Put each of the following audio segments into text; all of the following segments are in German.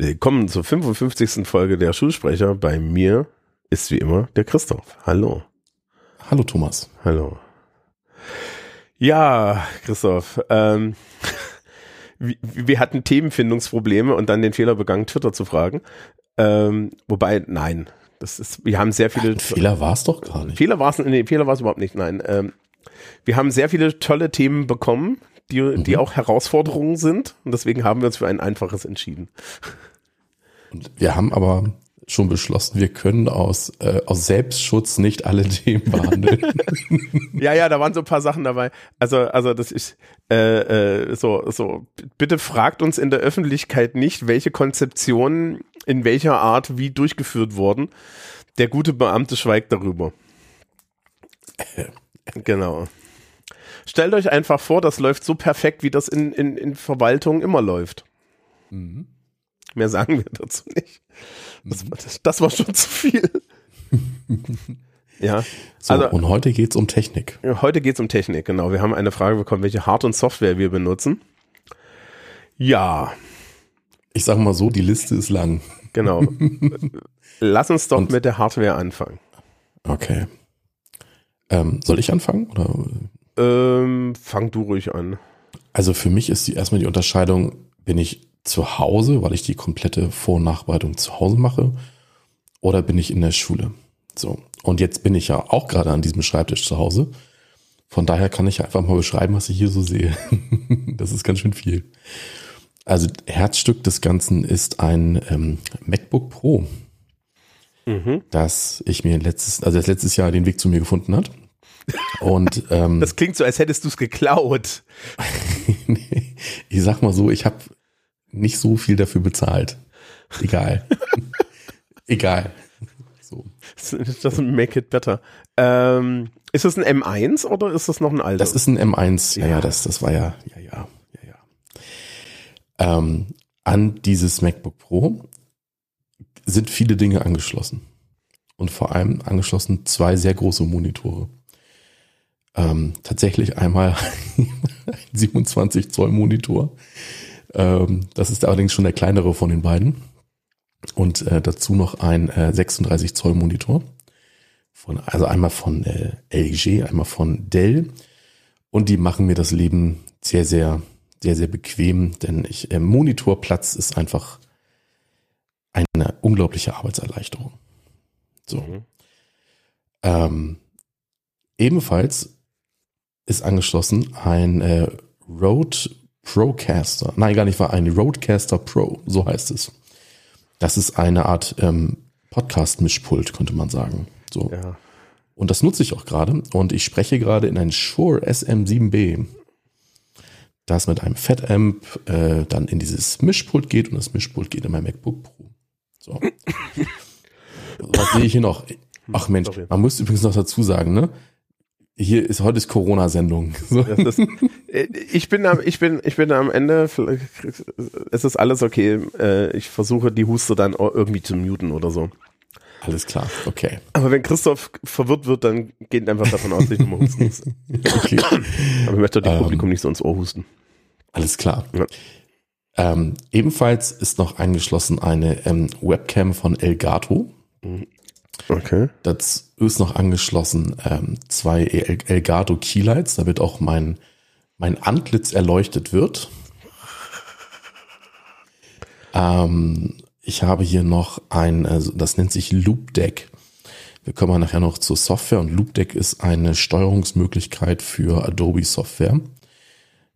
Willkommen zur 55. Folge der Schulsprecher. Bei mir ist wie immer der Christoph. Hallo. Hallo Thomas. Hallo. Ja, Christoph. Ähm, wir hatten Themenfindungsprobleme und dann den Fehler begangen, Twitter zu fragen. Ähm, wobei, nein, das ist, wir haben sehr viele. Ach, Fehler war es doch gar nicht. Fehler war es, nee, Fehler war es überhaupt nicht, nein. Ähm, wir haben sehr viele tolle Themen bekommen, die, mhm. die auch Herausforderungen sind und deswegen haben wir uns für ein einfaches entschieden. Und wir haben aber schon beschlossen, wir können aus, äh, aus Selbstschutz nicht alle Themen behandeln. ja, ja, da waren so ein paar Sachen dabei. Also, also das ist äh, äh, so, so, bitte fragt uns in der Öffentlichkeit nicht, welche Konzeptionen in welcher Art wie durchgeführt wurden. Der gute Beamte schweigt darüber. Genau. Stellt euch einfach vor, das läuft so perfekt, wie das in, in, in Verwaltung immer läuft. Mhm. Mehr sagen wir dazu nicht. Das, mhm. das, das war schon zu viel. ja. So, also, und heute geht's um Technik. Heute geht's um Technik, genau. Wir haben eine Frage bekommen, welche Hard- und Software wir benutzen. Ja. Ich sage mal so, die Liste ist lang. Genau. Lass uns doch und, mit der Hardware anfangen. Okay. Ähm, soll ich anfangen? Oder? Ähm, fang du ruhig an. Also für mich ist die erstmal die Unterscheidung, bin ich zu Hause, weil ich die komplette Vor- und Nachbereitung zu Hause mache, oder bin ich in der Schule? So. Und jetzt bin ich ja auch gerade an diesem Schreibtisch zu Hause. Von daher kann ich einfach mal beschreiben, was ich hier so sehe. das ist ganz schön viel. Also Herzstück des Ganzen ist ein ähm, MacBook Pro, mhm. das ich mir letztes, also das letztes Jahr den Weg zu mir gefunden hat. Und ähm, das klingt so, als hättest du es geklaut. ich sag mal so, ich habe nicht so viel dafür bezahlt. Egal. Egal. So. Das make it better. Ähm, ist das ein M1 oder ist das noch ein alter? Das ist ein M1. Ja, ja, das, das war ja, ja, ja, ja, ja. Ähm, an dieses MacBook Pro sind viele Dinge angeschlossen. Und vor allem angeschlossen zwei sehr große Monitore. Ähm, tatsächlich einmal ein 27 Zoll Monitor ähm, das ist allerdings schon der kleinere von den beiden. Und äh, dazu noch ein äh, 36 Zoll Monitor. Von, also einmal von äh, LG, einmal von Dell. Und die machen mir das Leben sehr, sehr, sehr, sehr bequem, denn ich, äh, Monitorplatz ist einfach eine unglaubliche Arbeitserleichterung. So. Mhm. Ähm, ebenfalls ist angeschlossen ein äh, Rode Procaster. Nein, gar nicht war ein Roadcaster Pro, so heißt es. Das ist eine Art ähm, Podcast-Mischpult, könnte man sagen. So. Ja. Und das nutze ich auch gerade. Und ich spreche gerade in ein Shure SM7B, das mit einem Fat-Amp äh, dann in dieses Mischpult geht und das Mischpult geht in mein MacBook Pro. So. Was sehe ich hier noch? Ach Mensch, man muss übrigens noch dazu sagen, ne? hier ist heute ist Corona-Sendung. So. Äh, ich bin am, ich bin, ich bin am Ende. Es ist alles okay. Äh, ich versuche die Huste dann irgendwie zu muten oder so. Alles klar, okay. Aber wenn Christoph verwirrt wird, dann geht einfach davon aus, dass ich nochmal husten muss. okay. Aber ich möchte dem ähm, Publikum nicht so ins Ohr husten. Alles klar. Ja. Ähm, ebenfalls ist noch angeschlossen eine ähm, Webcam von Elgato. Mhm. Okay. Das ist noch angeschlossen ähm, zwei El Elgato Keylights, damit auch mein, mein Antlitz erleuchtet wird. Ähm, ich habe hier noch ein, also das nennt sich Loop Deck. Wir kommen nachher noch zur Software und Loop Deck ist eine Steuerungsmöglichkeit für Adobe Software.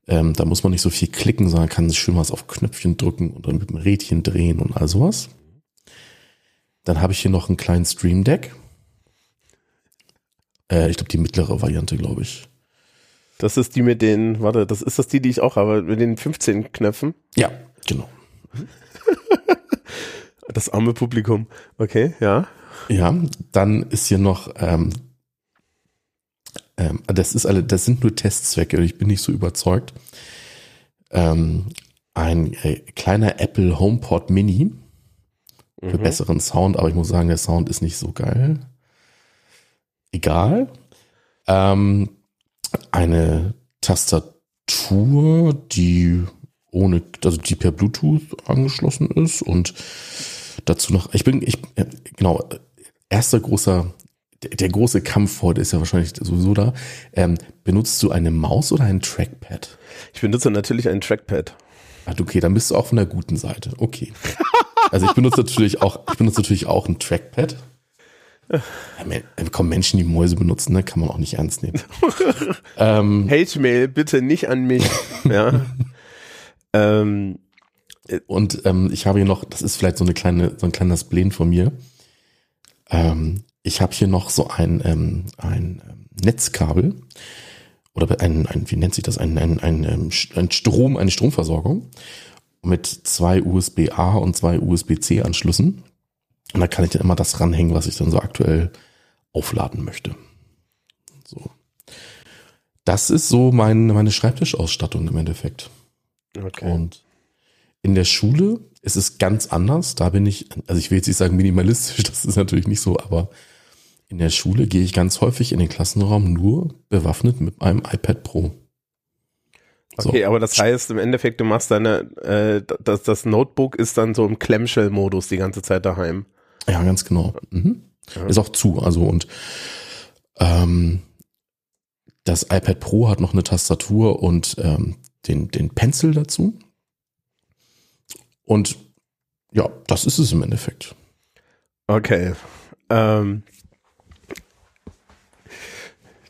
Ähm, da muss man nicht so viel klicken, sondern kann schön was auf Knöpfchen drücken und dann mit dem Rädchen drehen und all sowas. Dann habe ich hier noch einen kleinen Stream Deck. Äh, ich glaube, die mittlere Variante, glaube ich. Das ist die mit den, warte, das ist das die, die ich auch habe, mit den 15 Knöpfen? Ja, genau. das arme Publikum. Okay, ja. Ja, dann ist hier noch, ähm, ähm, das ist alle, das sind nur Testzwecke, ich bin nicht so überzeugt. Ähm, ein äh, kleiner Apple HomePod Mini für mhm. besseren Sound, aber ich muss sagen, der Sound ist nicht so geil. egal. Ähm, eine Tastatur, die ohne, also die per Bluetooth angeschlossen ist und dazu noch, ich bin, ich, genau, erster großer, der, der große Kampf heute ist ja wahrscheinlich sowieso da. Ähm, benutzt du eine Maus oder ein Trackpad? Ich benutze natürlich ein Trackpad. Ah, okay, dann bist du auch von der guten Seite. Okay. Also ich benutze natürlich auch, ich benutze natürlich auch ein Trackpad. Ja, komm, Menschen, die Mäuse benutzen, ne, kann man auch nicht ernst nehmen. ähm, Hate Mail bitte nicht an mich. ja. ähm, und ähm, ich habe hier noch, das ist vielleicht so eine kleine, so ein kleiner Spleen von mir. Ähm, ich habe hier noch so ein, ähm, ein ähm, Netzkabel oder ein, ein, wie nennt sich das, ein, ein, ein, ähm, ein Strom, eine Stromversorgung mit zwei USB-A und zwei USB-C Anschlüssen. Und da kann ich dann immer das ranhängen, was ich dann so aktuell aufladen möchte. So. Das ist so mein, meine Schreibtischausstattung im Endeffekt. Okay. Und in der Schule ist es ganz anders. Da bin ich, also ich will jetzt nicht sagen minimalistisch, das ist natürlich nicht so, aber in der Schule gehe ich ganz häufig in den Klassenraum nur bewaffnet mit einem iPad Pro. So. Okay, aber das heißt im Endeffekt, du machst deine, äh, das, das Notebook ist dann so im Clamshell-Modus die ganze Zeit daheim. Ja, ganz genau. Mhm. Ja. Ist auch zu, also und ähm, das iPad Pro hat noch eine Tastatur und ähm, den, den Pencil dazu. Und ja, das ist es im Endeffekt. Okay. Ähm,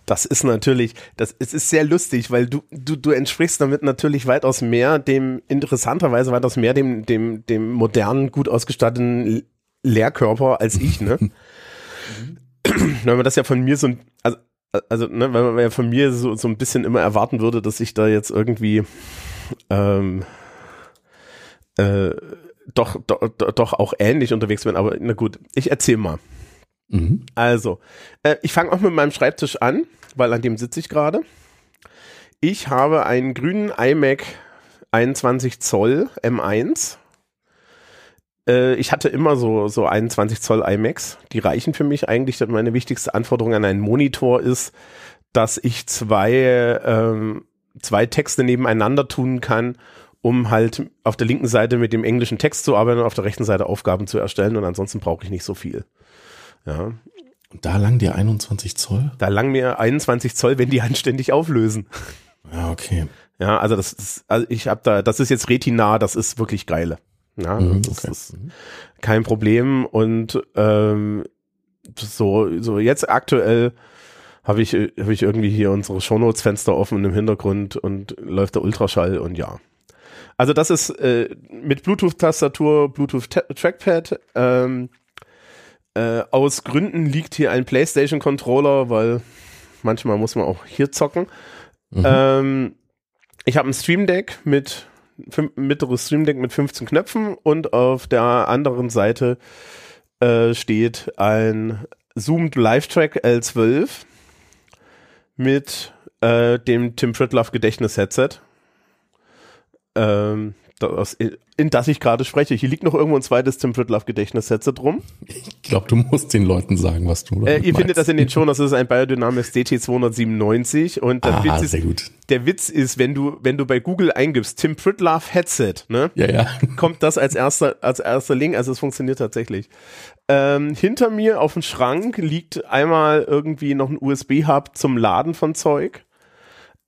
das ist natürlich, das, es ist sehr lustig, weil du, du, du entsprichst damit natürlich weitaus mehr dem, interessanterweise weitaus mehr dem, dem, dem modernen, gut ausgestatteten Lehrkörper als ich, ne? Wenn man das ja von mir so, also, also ne, weil man ja von mir so, so ein bisschen immer erwarten würde, dass ich da jetzt irgendwie ähm, äh, doch, doch, doch auch ähnlich unterwegs bin, aber na gut, ich erzähl mal. Mhm. Also, äh, ich fange auch mit meinem Schreibtisch an, weil an dem sitze ich gerade. Ich habe einen grünen iMac 21 Zoll M1. Äh, ich hatte immer so, so 21 Zoll iMacs. Die reichen für mich eigentlich. Meine wichtigste Anforderung an einen Monitor ist, dass ich zwei, ähm, zwei Texte nebeneinander tun kann um halt auf der linken Seite mit dem englischen Text zu arbeiten und auf der rechten Seite Aufgaben zu erstellen und ansonsten brauche ich nicht so viel. Ja. Und da lang dir 21 Zoll? Da lang mir 21 Zoll, wenn die anständig auflösen. Ja, okay. Ja, also das ist, also ich habe da, das ist jetzt Retina, das ist wirklich geile. Ja, mhm, das okay. ist kein Problem und ähm, so, so jetzt aktuell habe ich, habe ich irgendwie hier unsere Shownotes-Fenster offen im Hintergrund und läuft der Ultraschall und ja. Also das ist äh, mit Bluetooth-Tastatur, Bluetooth-Trackpad. Ähm, äh, aus Gründen liegt hier ein PlayStation-Controller, weil manchmal muss man auch hier zocken. Mhm. Ähm, ich habe ein Stream Deck mit mittleres Stream Deck mit 15 Knöpfen und auf der anderen Seite äh, steht ein Zoomed Live Track L12 mit äh, dem Tim Pritloff Gedächtnis Headset ähm, das, in das ich gerade spreche. Hier liegt noch irgendwo ein zweites Tim Pritloff Gedächtnissetze drum. Ich glaube, du musst den Leuten sagen, was du äh, Ihr meinst. findet das in den Show, das ist ein Biodynamics DT297 und der, ah, Witz ist, der Witz ist, wenn du, wenn du bei Google eingibst, Tim Pritloff Headset, ne? Ja, ja. Kommt das als erster, als erster Link, also es funktioniert tatsächlich. Ähm, hinter mir auf dem Schrank liegt einmal irgendwie noch ein USB-Hub zum Laden von Zeug.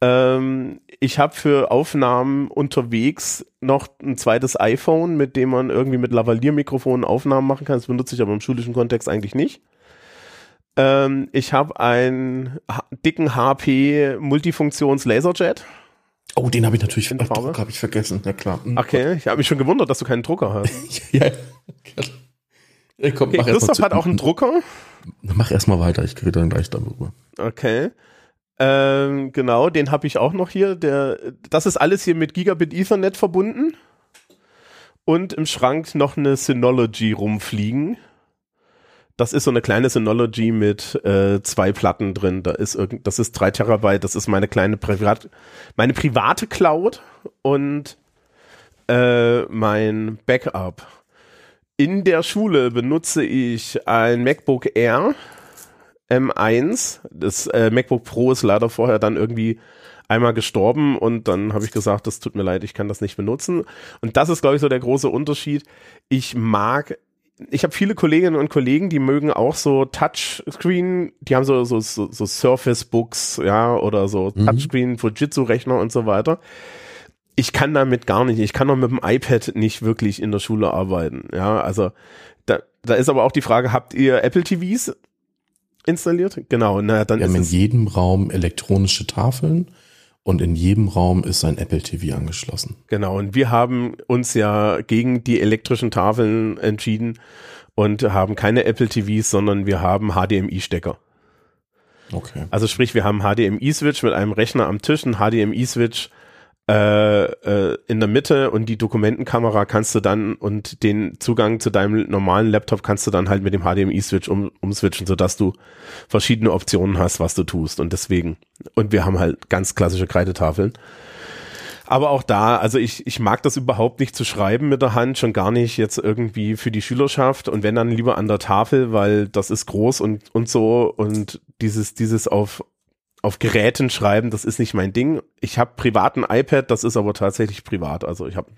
Ähm, ich habe für Aufnahmen unterwegs noch ein zweites iPhone, mit dem man irgendwie mit Lavalier-Mikrofonen Aufnahmen machen kann. Das benutze ich aber im schulischen Kontext eigentlich nicht. Ähm, ich habe einen dicken HP Multifunktions Laserjet. Oh, den habe ich natürlich in Farbe. habe ich vergessen. Ja klar. Mhm. Okay, ich habe mich schon gewundert, dass du keinen Drucker hast. ja. ja. Komm, okay, Christoph hat auch einen Drucker. Mach erstmal weiter, ich kriege dann gleich darüber. Okay. Ähm, genau, den habe ich auch noch hier. Der, das ist alles hier mit Gigabit Ethernet verbunden. Und im Schrank noch eine Synology rumfliegen. Das ist so eine kleine Synology mit äh, zwei Platten drin. Da ist irgend, das ist drei Terabyte. Das ist meine kleine Privat, meine private Cloud und äh, mein Backup. In der Schule benutze ich ein MacBook Air M1. Das äh, MacBook Pro ist leider vorher dann irgendwie einmal gestorben und dann habe ich gesagt, das tut mir leid, ich kann das nicht benutzen. Und das ist, glaube ich, so der große Unterschied. Ich mag ich habe viele Kolleginnen und Kollegen, die mögen auch so Touchscreen, die haben so so so, so Surface Books, ja, oder so mhm. Touchscreen Fujitsu Rechner und so weiter. Ich kann damit gar nicht. Ich kann auch mit dem iPad nicht wirklich in der Schule arbeiten. Ja, also da, da ist aber auch die Frage, habt ihr Apple TVs installiert? Genau, na dann Wir haben in jedem Raum elektronische Tafeln und in jedem Raum ist ein Apple TV angeschlossen. Genau, und wir haben uns ja gegen die elektrischen Tafeln entschieden und haben keine Apple TVs, sondern wir haben HDMI-Stecker. Okay. Also sprich, wir haben HDMI-Switch mit einem Rechner am Tisch, ein HDMI-Switch äh, äh, in der Mitte und die Dokumentenkamera kannst du dann und den Zugang zu deinem normalen Laptop kannst du dann halt mit dem HDMI-Switch um, umswitchen, sodass du verschiedene Optionen hast, was du tust. Und deswegen, und wir haben halt ganz klassische Kreidetafeln. Aber auch da, also ich, ich mag das überhaupt nicht zu schreiben mit der Hand, schon gar nicht jetzt irgendwie für die Schülerschaft und wenn dann lieber an der Tafel, weil das ist groß und, und so und dieses, dieses auf, auf Geräten schreiben, das ist nicht mein Ding. Ich habe privaten iPad, das ist aber tatsächlich privat. Also ich habe,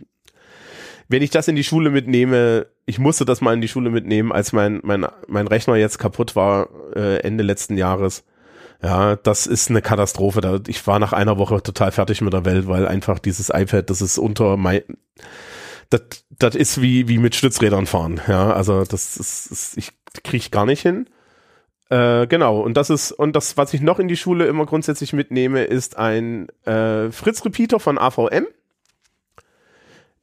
wenn ich das in die Schule mitnehme, ich musste das mal in die Schule mitnehmen, als mein mein mein Rechner jetzt kaputt war äh, Ende letzten Jahres. Ja, das ist eine Katastrophe. Da, ich war nach einer Woche total fertig mit der Welt, weil einfach dieses iPad, das ist unter mein, das, das ist wie wie mit Stützrädern fahren. Ja, also das ist, ist ich kriege gar nicht hin. Äh, genau, und das ist, und das, was ich noch in die Schule immer grundsätzlich mitnehme, ist ein äh, Fritz-Repeater von AVM.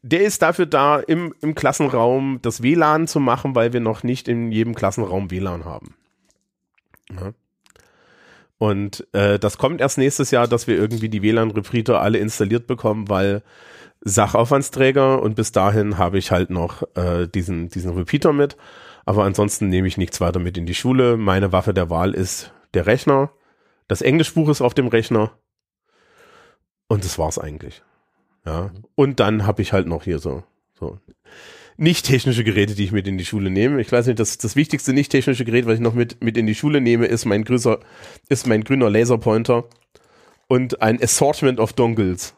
Der ist dafür da, im, im Klassenraum das WLAN zu machen, weil wir noch nicht in jedem Klassenraum WLAN haben. Ja. Und äh, das kommt erst nächstes Jahr, dass wir irgendwie die WLAN-Repeater alle installiert bekommen, weil Sachaufwandsträger und bis dahin habe ich halt noch äh, diesen, diesen Repeater mit. Aber ansonsten nehme ich nichts weiter mit in die Schule. Meine Waffe der Wahl ist der Rechner. Das Englischbuch ist auf dem Rechner. Und das war's eigentlich. Ja. Und dann habe ich halt noch hier so, so nicht technische Geräte, die ich mit in die Schule nehme. Ich weiß nicht, das, das wichtigste nicht technische Gerät, was ich noch mit, mit in die Schule nehme, ist mein grüßer, ist mein grüner Laserpointer und ein Assortment of Dongles.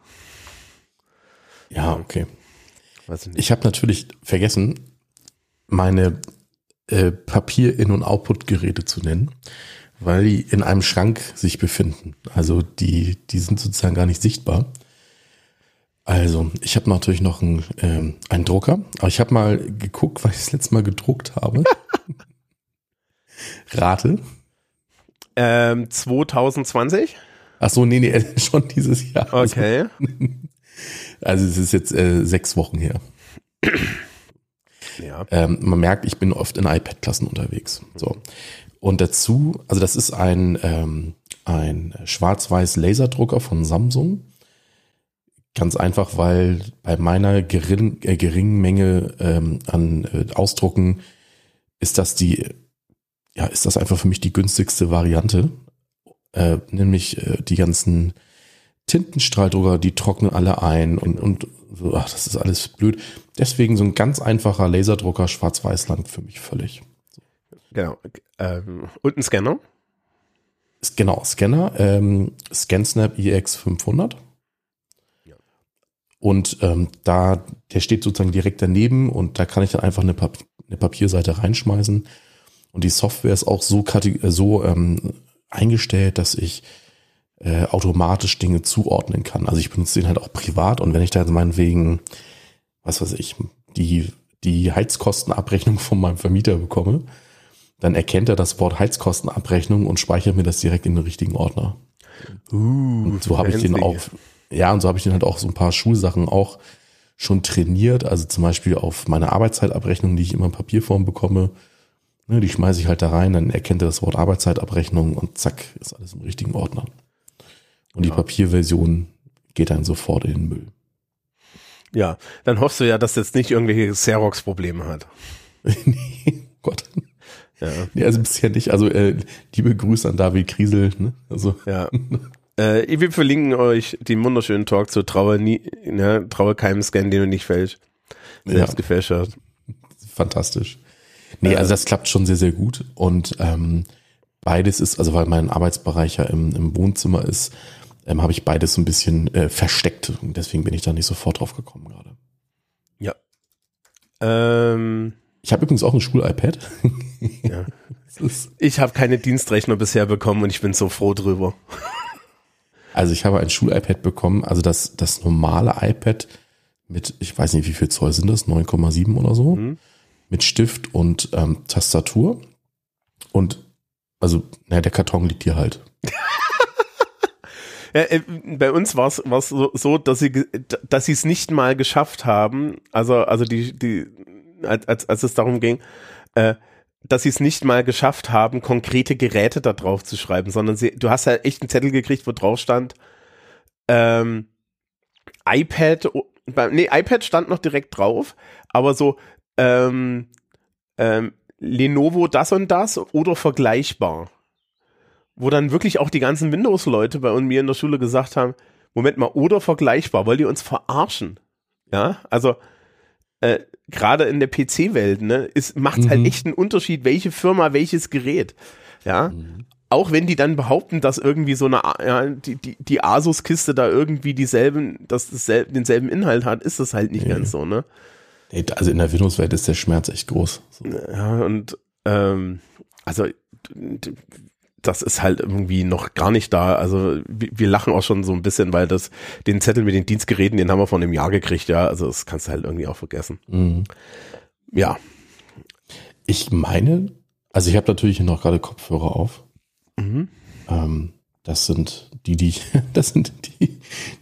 Ja, okay. Ich, ich habe natürlich vergessen, meine äh, Papier-In- und Output-Geräte zu nennen, weil die in einem Schrank sich befinden. Also die, die sind sozusagen gar nicht sichtbar. Also, ich habe natürlich noch einen, ähm, einen Drucker, aber ich habe mal geguckt, weil ich das letzte Mal gedruckt habe. Rate. Ähm, 2020? Ach so, nee, nee, schon dieses Jahr. Okay. Also es ist jetzt äh, sechs Wochen her. Ja. Ähm, man merkt, ich bin oft in iPad-Klassen unterwegs. So. Und dazu, also das ist ein, ähm, ein schwarz-weiß Laserdrucker von Samsung. Ganz einfach, weil bei meiner gering, äh, geringen Menge ähm, an äh, Ausdrucken ist das die, ja, ist das einfach für mich die günstigste Variante. Äh, nämlich äh, die ganzen Tintenstrahldrucker, die trocknen alle ein und, und so, ach, das ist alles blöd. Deswegen so ein ganz einfacher Laserdrucker schwarz-weiß langt für mich völlig. Genau. Ähm, und ein Scanner? Genau, Scanner, ähm, ScanSnap EX 500. Ja. Und ähm, da, der steht sozusagen direkt daneben und da kann ich dann einfach eine, Pap eine Papierseite reinschmeißen. Und die Software ist auch so, so ähm, eingestellt, dass ich äh, automatisch Dinge zuordnen kann. Also ich benutze den halt auch privat und wenn ich da jetzt meinetwegen, was weiß ich, die, die Heizkostenabrechnung von meinem Vermieter bekomme, dann erkennt er das Wort Heizkostenabrechnung und speichert mir das direkt in den richtigen Ordner. Uh, und so habe ich den auch, ja, und so habe ich den halt auch so ein paar Schulsachen auch schon trainiert. Also zum Beispiel auf meine Arbeitszeitabrechnung, die ich immer in Papierform bekomme. Ne, die schmeiße ich halt da rein, dann erkennt er das Wort Arbeitszeitabrechnung und zack, ist alles im richtigen Ordner. Und die Papierversion geht dann sofort in den Müll. Ja, dann hoffst du ja, dass jetzt nicht irgendwelche Xerox-Probleme hat. nee, Gott. Ja. Nee, also bisher nicht. Also äh, liebe Grüße an David Kriesel. Ne? Also. Ja. äh, wir verlinken euch den wunderschönen Talk zu Traue, nie, ne, Traue keinem Scan, den du nicht fälscht. Selbst ja. gefälscht Fantastisch. Nee, äh, also das klappt schon sehr, sehr gut. Und ähm, beides ist, also weil mein Arbeitsbereich ja im, im Wohnzimmer ist, ähm, habe ich beides so ein bisschen äh, versteckt. Und deswegen bin ich da nicht sofort drauf gekommen gerade. Ja. Ähm, Ich habe übrigens auch ein Schul-iPad. ja. Ich habe keine Dienstrechner bisher bekommen und ich bin so froh drüber. Also ich habe ein Schul-iPad bekommen, also das, das normale iPad mit, ich weiß nicht, wie viel Zoll sind das, 9,7 oder so, Mhm. mit Stift und ähm, Tastatur. Und also, naja, der Karton liegt hier halt. Ja, äh, bei uns war es so, so, dass sie dass es nicht mal geschafft haben, also also die die als als, es darum ging, äh, dass sie es nicht mal geschafft haben, konkrete Geräte da drauf zu schreiben, sondern sie, du hast ja echt einen Zettel gekriegt, wo drauf stand ähm, iPad, nee, iPad stand noch direkt drauf, aber so ähm, ähm, Lenovo das und das oder vergleichbar wo dann wirklich auch die ganzen Windows-Leute bei mir in der Schule gesagt haben, Moment mal, oder vergleichbar, wollt ihr uns verarschen? Ja, also äh, gerade in der PC-Welt, ne, macht halt Mhm. echt einen Unterschied, welche Firma welches Gerät. Ja, auch wenn die dann behaupten, dass irgendwie so eine, ja, die, die, die Asus-Kiste da irgendwie dieselben, dass das sel- denselben Inhalt hat, ist das halt nicht Nee. ganz so, ne? Nee, Also in der Windows-Welt ist der Schmerz echt groß. So. Ja, und ähm, also das ist halt irgendwie noch gar nicht da. Also wir, wir lachen auch schon so ein bisschen, weil das den Zettel mit den Dienstgeräten, den haben wir vor einem Jahr gekriegt, ja. Also das kannst du halt irgendwie auch vergessen. Mhm. Ja. Ich meine, also ich habe natürlich noch gerade Kopfhörer auf. Mhm. Ähm, das sind die, die ich, das sind die,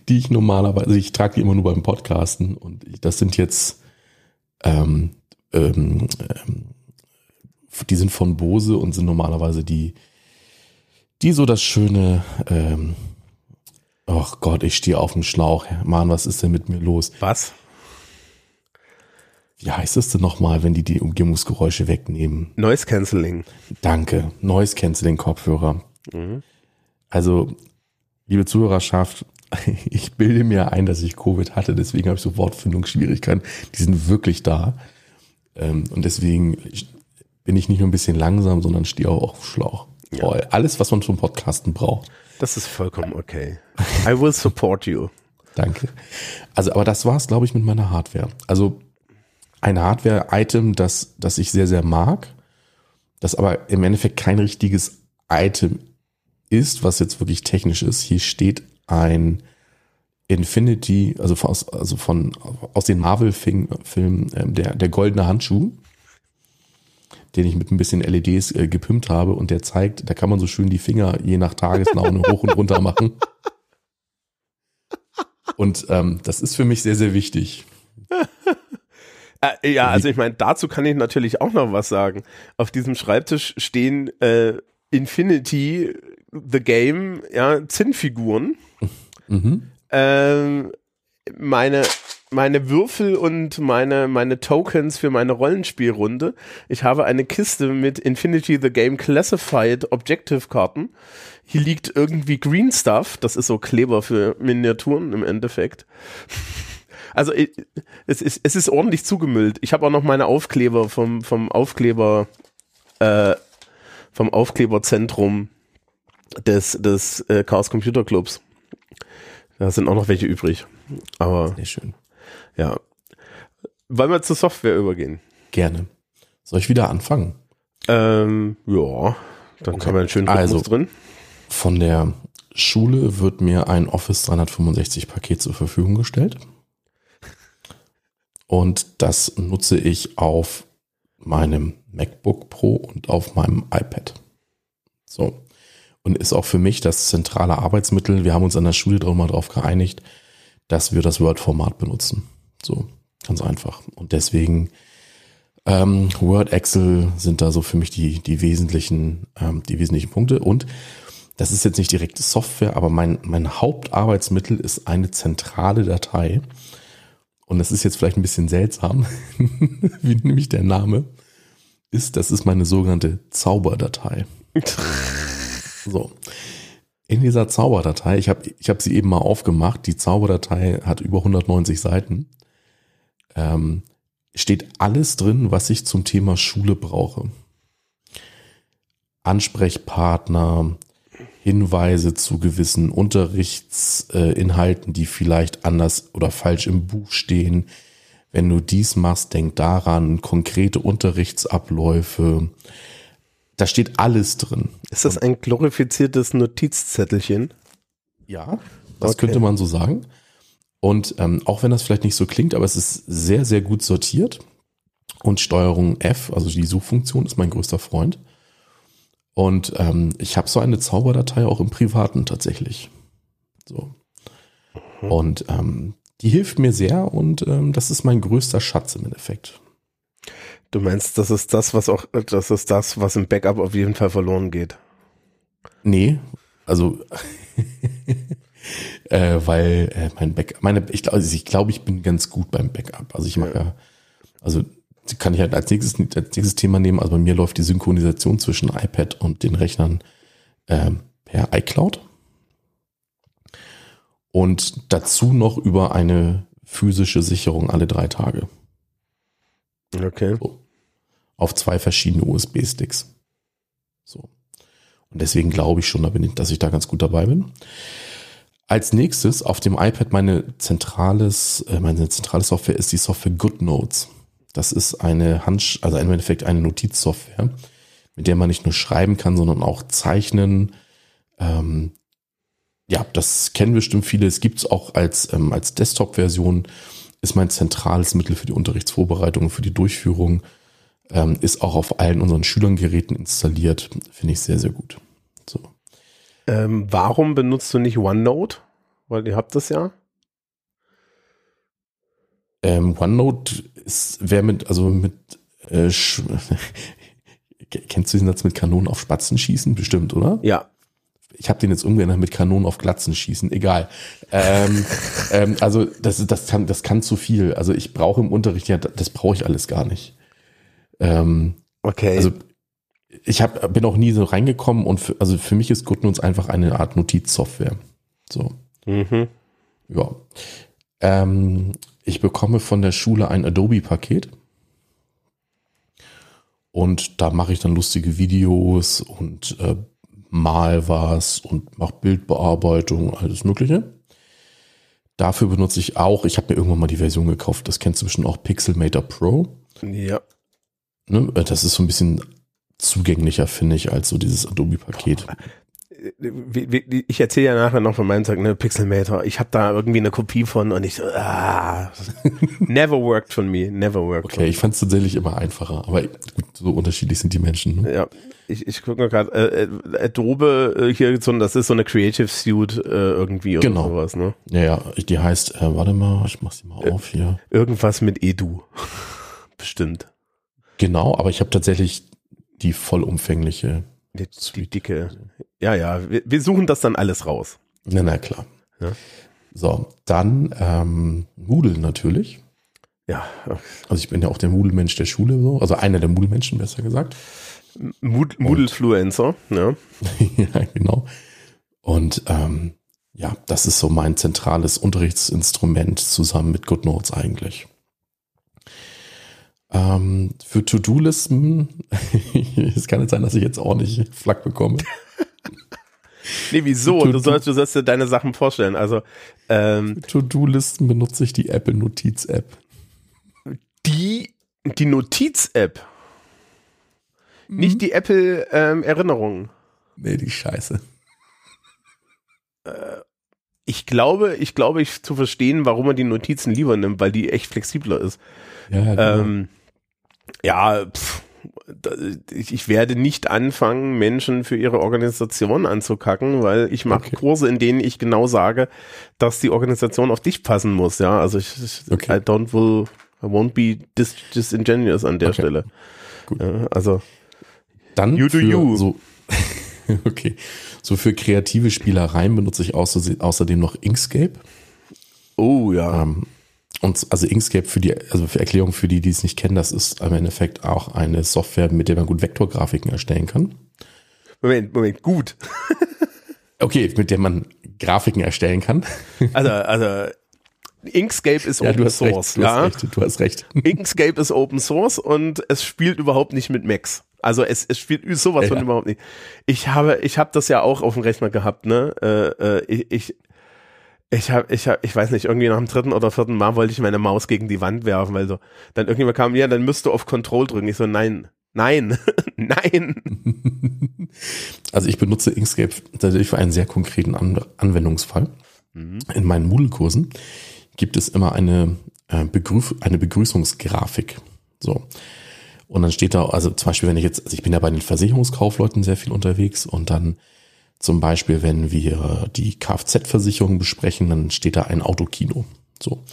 die ich normalerweise, also ich trage die immer nur beim Podcasten und ich, das sind jetzt, ähm, ähm, ähm, die sind von Bose und sind normalerweise die, die so das schöne, ähm, ach Gott, ich stehe auf dem Schlauch. Mann, was ist denn mit mir los? Was? Wie heißt es denn nochmal, wenn die die Umgebungsgeräusche wegnehmen? Noise Cancelling. Danke. Noise Canceling Kopfhörer. Mhm. Also, liebe Zuhörerschaft, ich bilde mir ein, dass ich Covid hatte, deswegen habe ich so Wortfindungsschwierigkeiten. Die sind wirklich da. Ähm, Und deswegen bin ich nicht nur ein bisschen langsam, sondern stehe auch auf Schlauch. Boah, Alles, was man zum Podcasten braucht. Das ist vollkommen okay. I will support you. Danke. Also, aber das war's, glaube ich, mit meiner Hardware. Also ein Hardware-Item, das, das ich sehr, sehr mag, das aber im Endeffekt kein richtiges Item ist, was jetzt wirklich technisch ist. Hier steht ein Infinity, also aus, also von, aus den Marvel-Filmen, ähm, der, der goldene Handschuh, den ich mit ein bisschen LEDs äh, gepimpt habe und der zeigt, da kann man so schön die Finger je nach Tageslaune hoch und runter machen. Und ähm, das ist für mich sehr, sehr wichtig. Äh, ja, also ich meine, dazu kann ich natürlich auch noch was sagen. Auf diesem Schreibtisch stehen äh, Infinity, The Game, ja, Zinnfiguren. Mhm. Ähm, meine meine Würfel und meine meine Tokens für meine Rollenspielrunde. Ich habe eine Kiste mit Infinity the Game Classified Objective Karten. Hier liegt irgendwie Green Stuff, das ist so Kleber für Miniaturen im Endeffekt. Also ich, es ist es ist ordentlich zugemüllt. Ich habe auch noch meine Aufkleber vom vom Aufkleber äh, vom Aufkleberzentrum des des äh, Chaos Computer Clubs. Da sind auch noch welche übrig. Aber Sehr schön. Ja. Wollen wir zur Software übergehen? Gerne. Soll ich wieder anfangen? Ähm, ja, dann Okay. haben wir einen schönen Rhythmus Also- drin. Von der Schule wird mir ein Office 365 Paket zur Verfügung gestellt. Und das nutze ich auf meinem MacBook Pro und auf meinem iPad. So. Und ist auch für mich das zentrale Arbeitsmittel. Wir haben uns an der Schule mal drauf geeinigt, dass wir das Word-Format benutzen. So, ganz einfach. Und deswegen ähm, Word, Excel sind da so für mich die, die wesentlichen, ähm, die wesentlichen Punkte. Und das ist jetzt nicht direkt Software, aber mein, mein Hauptarbeitsmittel ist eine zentrale Datei. Und das ist jetzt vielleicht ein bisschen seltsam, wie nämlich der Name ist. Das ist meine sogenannte Zauberdatei. So. In dieser Zauberdatei, ich habe ich hab sie eben mal aufgemacht, die Zauberdatei hat über 190 Seiten, ähm, steht alles drin, was ich zum Thema Schule brauche. Ansprechpartner, Hinweise zu gewissen Unterrichtsinhalten, die vielleicht anders oder falsch im Buch stehen. Wenn du dies machst, denk daran, konkrete Unterrichtsabläufe. Da steht alles drin. Ist das ein glorifiziertes Notizzettelchen? Ja, das okay. könnte man so sagen. Und ähm, auch wenn das vielleicht nicht so klingt, aber es ist sehr, sehr gut sortiert. Und Steuerung F, also die Suchfunktion, ist mein größter Freund. Und ähm, ich habe so eine Zauberdatei auch im Privaten tatsächlich. So. Mhm. Und ähm, die hilft mir sehr und ähm, das ist mein größter Schatz im Endeffekt. Du meinst, das ist das, was auch, das ist das, was im Backup auf jeden Fall verloren geht? Nee, also äh, weil äh, mein Backup, meine, ich, also ich glaube, ich bin ganz gut beim Backup. Also ich mache ja, also kann ich halt als nächstes, als nächstes Thema nehmen. Also bei mir läuft die Synchronisation zwischen iPad und den Rechnern ähm, per iCloud. Und dazu noch über eine physische Sicherung alle drei Tage. Okay. So. Auf zwei verschiedene USB-Sticks. So. Und deswegen glaube ich schon, dass ich da ganz gut dabei bin. Als nächstes auf dem iPad meine zentrales, äh, meine zentrale Software ist die Software GoodNotes. Das ist eine Hand, also im Endeffekt eine Notizsoftware, mit der man nicht nur schreiben kann, sondern auch zeichnen. Ähm, ja, das kennen bestimmt viele. Es gibt es auch als, ähm, als Desktop-Version. Ist mein zentrales Mittel für die Unterrichtsvorbereitung, für die Durchführung. Ähm, ist auch auf allen unseren Schülerngeräten installiert. Finde ich sehr, sehr gut. So. Ähm, warum benutzt du nicht OneNote? Weil ihr habt das ja. Ähm, OneNote ist, wer mit, also mit, äh, kennst du den Satz mit Kanonen auf Spatzen schießen? Bestimmt, oder? Ja. Ich habe den jetzt umgeändert mit Kanonen auf Glatzen schießen, egal. ähm, ähm, also das, das, kann, das kann zu viel. Also ich brauche im Unterricht, ja, das brauche ich alles gar nicht. Ähm, okay. Also ich hab, bin auch nie so reingekommen und für, also für mich ist GoodNotes einfach eine Art Notizsoftware. So. Mhm. Ja. Ähm, ich bekomme von der Schule ein Adobe-Paket. Und da mache ich dann lustige Videos und äh, mal was und mache Bildbearbeitung, alles Mögliche. Dafür benutze ich auch, ich habe mir irgendwann mal die Version gekauft, das kennst du bestimmt auch Pixelmator Pro. Ja. Ne, das ist so ein bisschen zugänglicher, finde ich, als so dieses Adobe-Paket ich erzähle ja nachher noch von meinem Tag, ne, Pixelmator. Ich habe da irgendwie eine Kopie von und ich so, ah, never worked for me, never worked. Okay, ich fand es tatsächlich immer einfacher, aber gut, so unterschiedlich sind die Menschen. Ne? Ja, ich, ich gucke mal gerade, äh, äh, Adobe äh, hier, so, das ist so eine Creative Suite äh, irgendwie oder genau. sowas, ne? Ja, ja, die heißt, äh, warte mal, ich mach sie mal auf hier. Irgendwas mit Edu, bestimmt. Genau, aber ich habe tatsächlich die vollumfängliche die, die dicke. Ja, ja, wir, wir, suchen das dann alles raus. Na, na klar. Ja. So, dann ähm, Moodle natürlich. Ja. Also ich bin ja auch der Moodle-Mensch der Schule, so. also einer der Moodle-Menschen, besser gesagt. Moodle-Fluencer, ja. ja, genau. Und ähm, ja, das ist so mein zentrales Unterrichtsinstrument zusammen mit GoodNotes eigentlich. Ähm, für To-Do-Listen, es kann nicht sein, dass ich jetzt auch nicht Flack bekomme. nee, wieso? Du sollst, du sollst dir deine Sachen vorstellen. Also ähm, To-Do-Listen benutze ich die Apple Notiz-App. Die, die Notiz-App. Mhm. Nicht die Apple ähm, Erinnerungen. Nee, die Scheiße. Äh, ich glaube, ich glaube, ich zu verstehen, warum man die Notizen lieber nimmt, weil die echt flexibler ist. Ja, genau. Ähm, ja, pff, ich werde nicht anfangen, Menschen für ihre Organisation anzukacken, weil ich mache okay. Kurse, in denen ich genau sage, dass die Organisation auf dich passen muss. Ja, also ich, ich okay. I don't will, I won't be dis, disingenuous an der okay. Stelle. Gut. Ja, also dann you do you. So, okay. So für kreative Spielereien benutze ich außerdem noch Inkscape. Oh ja. Ähm, und also Inkscape für die, also für Erklärung für die, die es nicht kennen, das ist im Endeffekt auch eine Software, mit der man gut Vektorgrafiken erstellen kann. Moment, Moment, gut. okay, mit der man Grafiken erstellen kann. Also, also Inkscape ist ja, Open Source. Recht, du ja, hast recht, du hast recht. Inkscape ist Open Source und es spielt überhaupt nicht mit Macs. Also es, es spielt sowas Ja. von überhaupt nicht. Ich habe, ich habe das ja auch auf dem Rechner gehabt, ne? Äh, äh, ich, ich, ich habe, ich habe, ich weiß nicht, irgendwie nach dem dritten oder vierten Mal wollte ich meine Maus gegen die Wand werfen, weil so, dann irgendjemand kam, ja, dann müsst du auf Control drücken. Ich so, nein, nein, nein. Also ich benutze Inkscape tatsächlich für einen sehr konkreten An Anwendungsfall. Mhm. In meinen Moodle-Kursen gibt es immer eine, äh, Begrüß eine Begrüßungsgrafik. So. Und dann steht da, also zum Beispiel, wenn ich jetzt, also ich bin ja bei den Versicherungskaufleuten sehr viel unterwegs und dann zum Beispiel, wenn wir die Kfz-Versicherung besprechen, dann steht da ein Autokino. So.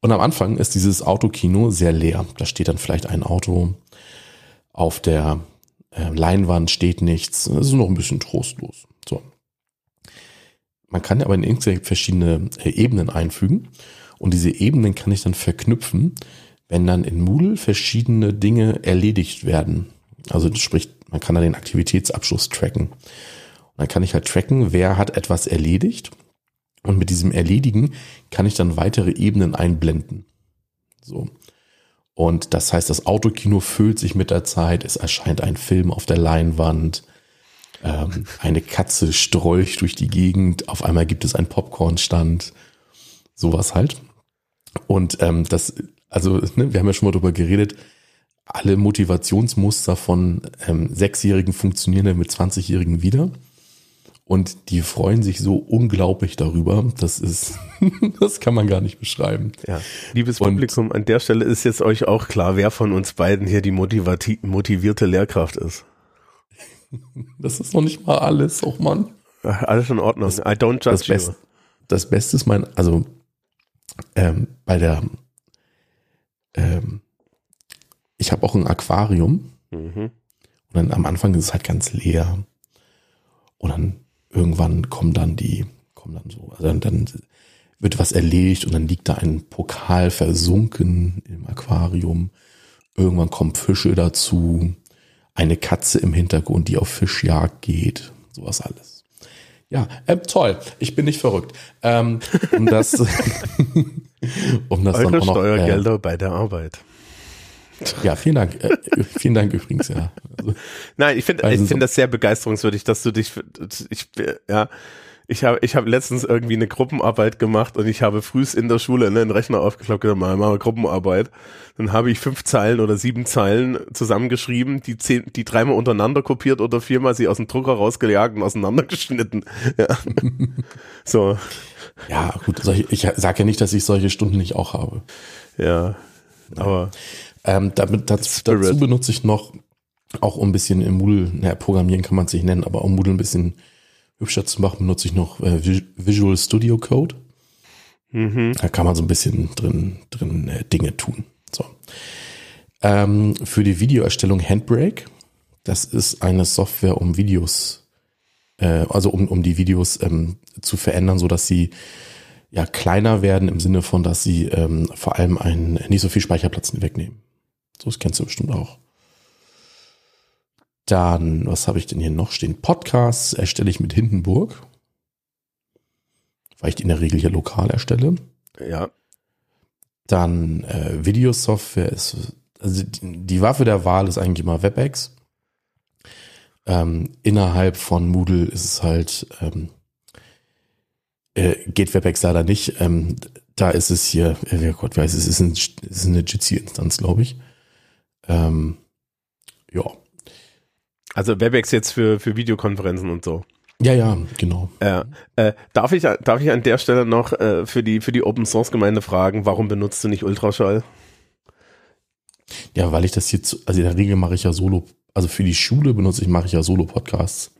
Und am Anfang ist dieses Autokino sehr leer. Da steht dann vielleicht ein Auto, auf der äh, Leinwand steht nichts. Es ist noch ein bisschen trostlos. So. Man kann aber in Inkscape verschiedene äh, Ebenen einfügen und diese Ebenen kann ich dann verknüpfen, wenn dann in Moodle verschiedene Dinge erledigt werden. Also sprich, man kann da den Aktivitätsabschluss tracken. Dann kann ich halt tracken, wer hat etwas erledigt. Und mit diesem Erledigen kann ich dann weitere Ebenen einblenden. So. Und das heißt, das Autokino füllt sich mit der Zeit. Es erscheint ein Film auf der Leinwand. Ähm, eine Katze strolcht durch die Gegend. Auf einmal gibt es einen Popcornstand. Sowas halt. Und ähm, das, also, ne, wir haben ja schon mal drüber geredet. Alle Motivationsmuster von ähm, Sechsjährigen funktionieren ja mit 20-Jährigen wieder. Und die freuen sich so unglaublich darüber. Das ist, das kann man gar nicht beschreiben. Ja, liebes Und- Publikum, an der Stelle ist jetzt euch auch klar, wer von uns beiden hier die motivierte Lehrkraft ist. Das ist noch nicht mal alles, auch Mann. Ach, Alles in Ordnung. I don't judge Das, you. Best, das Beste ist mein, also ähm, bei der, ähm, ich habe auch ein Aquarium Mhm. und dann am Anfang ist es halt ganz leer und dann irgendwann kommen dann die, kommen dann so, also dann, dann wird was erlegt und dann liegt da ein Pokal versunken im Aquarium. Irgendwann kommen Fische dazu, eine Katze im Hintergrund, die auf Fischjagd geht, sowas alles. Ja, äh, toll. Ich bin nicht verrückt. Ähm, um das, um das dann Eure auch noch, äh, Steuergelder bei der Arbeit. Ja, vielen Dank. Äh, vielen Dank übrigens, ja. Also, Nein, ich finde Also ich so- finde das sehr begeisterungswürdig, dass du dich ich ja ich habe ich habe letztens irgendwie eine Gruppenarbeit gemacht und ich habe frühst in der Schule ne, einen Rechner aufgeklappt und mal wir Gruppenarbeit. Dann habe ich fünf Zeilen oder sieben Zeilen zusammengeschrieben, die zehn, die dreimal untereinander kopiert oder viermal sie aus dem Drucker rausgejagt und auseinandergeschnitten. Ja. so, ja, gut. Solche, ich sage ja nicht, dass ich solche Stunden nicht auch habe. ja. Aber Ähm, damit, das, dazu benutze ich noch, auch um ein bisschen im Moodle, naja, programmieren kann man es nicht nennen, aber um Moodle ein bisschen hübscher zu machen, benutze ich noch äh, Vis- Visual Studio Code. mhm. Da kann man so ein bisschen drin, drin äh, Dinge tun. So. Ähm, für die Videoerstellung Handbrake. Das ist eine Software, um Videos, äh, also um, um die Videos ähm, zu verändern, so dass sie ja kleiner werden im Sinne von, dass sie ähm, vor allem einen, nicht so viel Speicherplatz wegnehmen. So, das kennst du bestimmt auch. Dann, was habe ich denn hier noch stehen? Podcasts erstelle ich mit Hindenburg. Weil ich die in der Regel hier lokal erstelle. ja. Dann äh, Videosoftware ist, also die, die Waffe der Wahl ist eigentlich immer WebEx. Ähm, innerhalb von Moodle ist es halt, ähm, äh, geht WebEx leider nicht. Ähm, da ist es hier, äh, Gott weiß, es ist, ein, es ist eine Jitsi-Instanz, glaube ich. Ähm, ja. Also Webex jetzt für für Videokonferenzen und so. Ja, ja, genau. Ja. Äh, darf ich darf ich an der Stelle noch äh, für die für die Open Source Gemeinde fragen, warum benutzt du nicht Ultraschall? Ja, weil ich das hier, zu, also in der Regel mache ich ja Solo, also für die Schule benutze ich, mache ich ja Solo-Podcasts.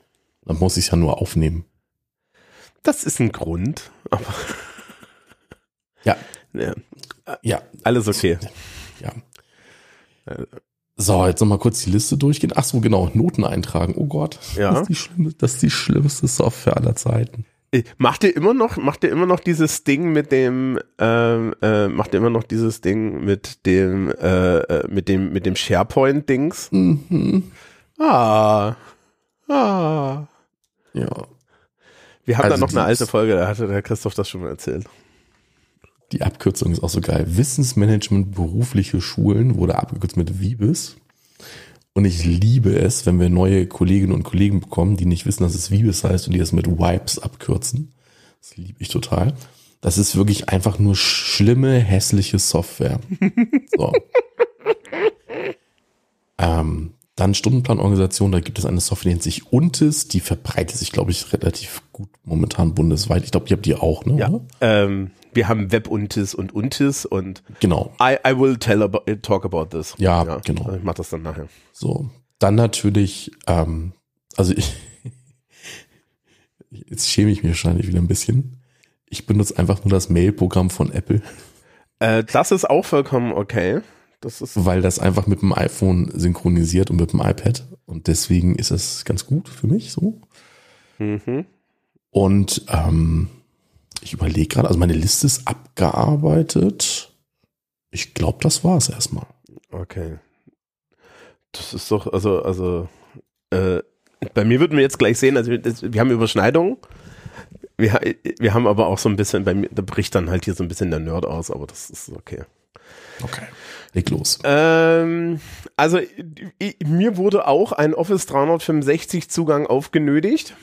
Dann muss ich es ja nur aufnehmen. Das ist ein Grund, aber Ja, ja, ja, alles okay. Ja. So, jetzt nochmal kurz die Liste durchgehen. Ach so, genau, Noten eintragen. Oh Gott, Ja. das, ist die schlimme, das ist die schlimmste Software aller Zeiten. Äh, Macht ihr immer noch macht ihr immer noch dieses Ding mit dem ähm, äh, macht ihr immer noch dieses Ding mit dem äh, äh, mit dem mit dem SharePoint Dings? Mhm. Ah. Ah. Ja, Wir haben Also da noch eine alte Folge, da hatte der Christoph das schon mal erzählt. Die Abkürzung ist auch so geil. Wissensmanagement berufliche Schulen wurde abgekürzt mit WIBIS. Und ich liebe es, wenn wir neue Kolleginnen und Kollegen bekommen, die nicht wissen, dass es Vibes heißt und die das mit Wipes abkürzen. Das liebe ich total. Das ist wirklich einfach nur schlimme, hässliche Software. So. ähm, dann Stundenplanorganisation, da gibt es eine Software, die nennt sich Untis, die verbreitet sich, glaube ich, relativ gut momentan bundesweit. Ich glaube, die habt ihr auch, ne? Ja. Ähm, wir haben Web-Untis und Untis und genau. I, I will tell about, talk about this. Ja, ja, genau. Ich mach das dann nachher. So, dann natürlich, ähm, also ich, jetzt schäme ich mich wahrscheinlich wieder ein bisschen. Ich benutze einfach nur das Mail-Programm von Apple. Äh, das ist auch vollkommen okay. Das ist weil das einfach mit dem iPhone synchronisiert und mit dem iPad. Und deswegen ist es ganz gut für mich so. Mhm. Und ähm, ich überlege gerade, also meine Liste ist abgearbeitet. Ich glaube, das war es erstmal. Okay. Das ist doch, also, also, äh, bei mir würden wir jetzt gleich sehen, also wir, haben Überschneidungen. Wir, wir haben aber auch so ein bisschen, bei mir, da bricht dann halt hier so ein bisschen der Nerd aus, aber das ist okay. Okay. Leg los. Ähm, also ich, mir wurde auch ein Office 365 Zugang aufgenötigt,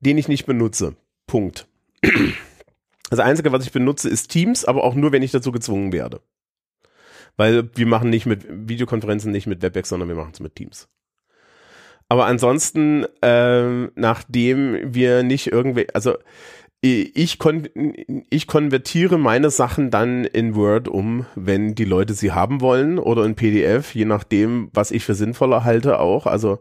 den ich nicht benutze. Punkt. Das Einzige, was ich benutze, ist Teams, aber auch nur, wenn ich dazu gezwungen werde. Weil wir machen nicht mit Videokonferenzen nicht mit WebEx, sondern wir machen es mit Teams. Aber ansonsten, ähm, nachdem wir nicht irgendwie, also ich, kon ich konvertiere meine Sachen dann in Word um, wenn die Leute sie haben wollen oder in PDF, je nachdem, was ich für sinnvoller halte auch. Also,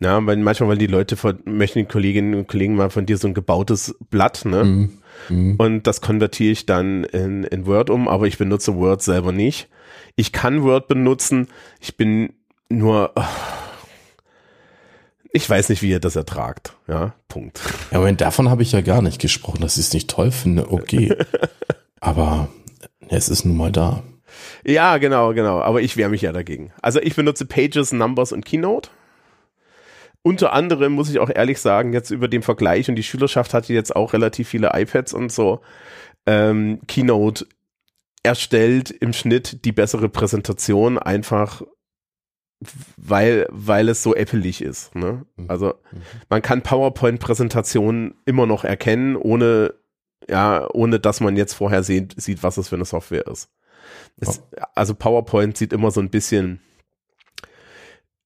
ja, weil manchmal, weil die Leute von, möchten die Kolleginnen und Kollegen mal von dir so ein gebautes Blatt, ne? Mhm. Mhm. Und das konvertiere ich dann in, in Word um, aber ich benutze Word selber nicht. Ich kann Word benutzen, ich bin nur, oh, ich weiß nicht, wie ihr das ertragt. Ja, Punkt. Ja, aber davon habe ich ja gar nicht gesprochen, dass ich es nicht toll finde. Okay. aber es ist nun mal da. Ja, genau, genau. Aber ich wehre mich ja dagegen. Also ich benutze Pages, Numbers und Keynote. Unter anderem muss ich auch ehrlich sagen, jetzt über den Vergleich und die Schülerschaft hatte jetzt auch relativ viele iPads und so. Ähm, Keynote erstellt im Schnitt die bessere Präsentation einfach weil, weil es so appelig ist. Ne? Mhm. Also man kann PowerPoint-Präsentationen immer noch erkennen, ohne, ja, ohne dass man jetzt vorher sieht, sieht was es für eine Software ist. Es, also PowerPoint sieht immer so ein bisschen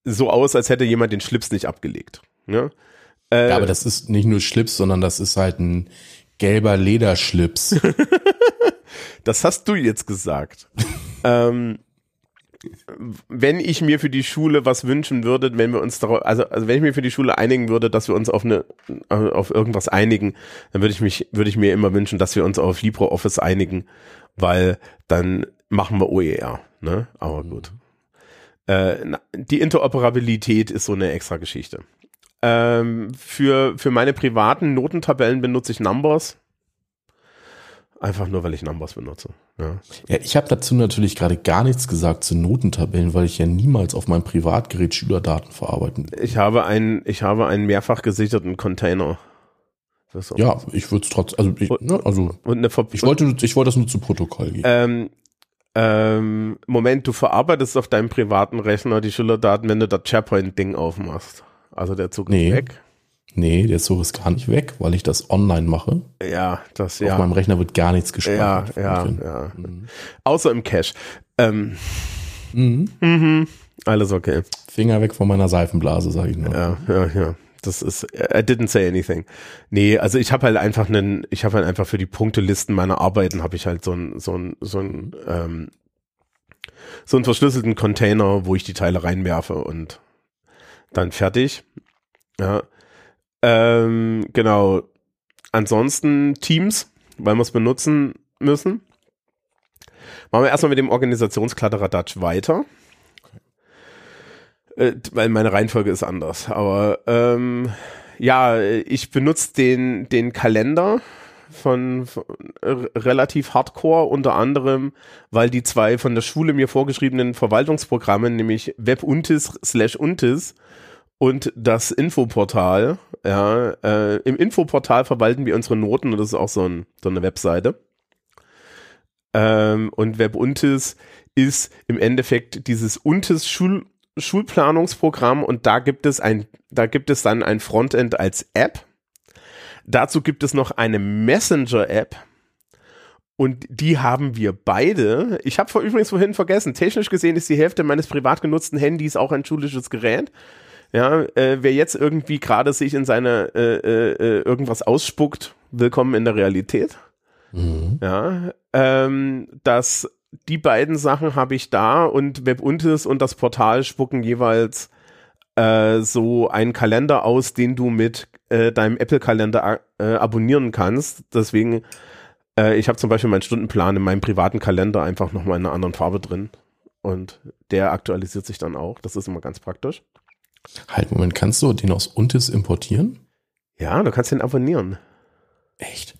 so aus, als hätte jemand den Schlips nicht abgelegt. Ne? Äh, ja, aber das ist nicht nur Schlips, sondern das ist halt ein gelber Lederschlips. das hast du jetzt gesagt. ähm, wenn ich mir für die Schule was wünschen würde, wenn wir uns darauf, also, also wenn ich mir für die Schule einigen würde, dass wir uns auf eine, auf irgendwas einigen, dann würde ich mich, würde ich mir immer wünschen, dass wir uns auf LibreOffice einigen, weil dann machen wir OER, ne? Aber gut. Äh, die Interoperabilität ist so eine extra Geschichte. Ähm, für, für meine privaten Notentabellen benutze ich Numbers. Einfach nur, weil ich Numbers benutze. Ja, ja ich habe dazu natürlich gerade gar nichts gesagt zu Notentabellen, weil ich ja niemals auf meinem Privatgerät Schülerdaten verarbeiten will. Ich habe einen, ich habe einen mehrfach gesicherten Container. Ja, ich würde es trotzdem, also, ich, ne, also und eine ich wollte, ich wollte das nur zu Protokoll geben. Ähm, ähm, Moment, du verarbeitest auf deinem privaten Rechner die Schülerdaten, wenn du das SharePoint-Ding aufmachst. Also der Zug nee. ist weg. Nee, der Zug ist gar nicht weg, weil ich das online mache. Ja, das ja. Auf meinem Rechner wird gar nichts gespeichert. Ja, ja, ja. Mhm. Außer im Cache. Ähm. Mhm. Mhm. Alles okay. Finger weg von meiner Seifenblase, sage ich nur. Ja, ja, ja. Das ist, I didn't say anything. Nee, also ich habe halt einfach einen, ich habe halt einfach für die Punktelisten meiner Arbeiten habe ich halt so ein, so ein, so ein, ähm, so einen verschlüsselten Container, wo ich die Teile reinwerfe und dann fertig. Ja. Ähm, genau. Ansonsten Teams, weil wir es benutzen müssen. Machen wir erstmal mit dem Organisationskladderaddatsch weiter. Äh, weil meine Reihenfolge ist anders. Aber ähm, ja, ich benutze den, den Kalender von, von äh, relativ hardcore, unter anderem, weil die zwei von der Schule mir vorgeschriebenen Verwaltungsprogramme, nämlich WebUntis slash Untis und das Infoportal. Ja, äh, Im Infoportal verwalten wir unsere Noten und das ist auch so, ein, so eine Webseite. Ähm, und WebUntis ist im Endeffekt dieses Untis Schul Schulplanungsprogramm und da gibt es ein, da gibt es dann ein Frontend als App. Dazu gibt es noch eine Messenger-App. Und die haben wir beide. Ich habe übrigens vorhin vergessen, technisch gesehen ist die Hälfte meines privat genutzten Handys auch ein schulisches Gerät. Ja, äh, wer jetzt irgendwie gerade sich in seine äh, äh, äh irgendwas ausspuckt, willkommen in der Realität. Mhm. Ja, ähm, das die beiden Sachen habe ich da und WebUntis und das Portal spucken jeweils äh, so einen Kalender aus, den du mit äh, deinem Apple-Kalender äh, abonnieren kannst. Deswegen, äh, ich habe zum Beispiel meinen Stundenplan in meinem privaten Kalender einfach nochmal in einer anderen Farbe drin. Und der aktualisiert sich dann auch. Das ist immer ganz praktisch. Halt, Moment, kannst du den aus Untis importieren? Ja, du kannst den abonnieren. Echt?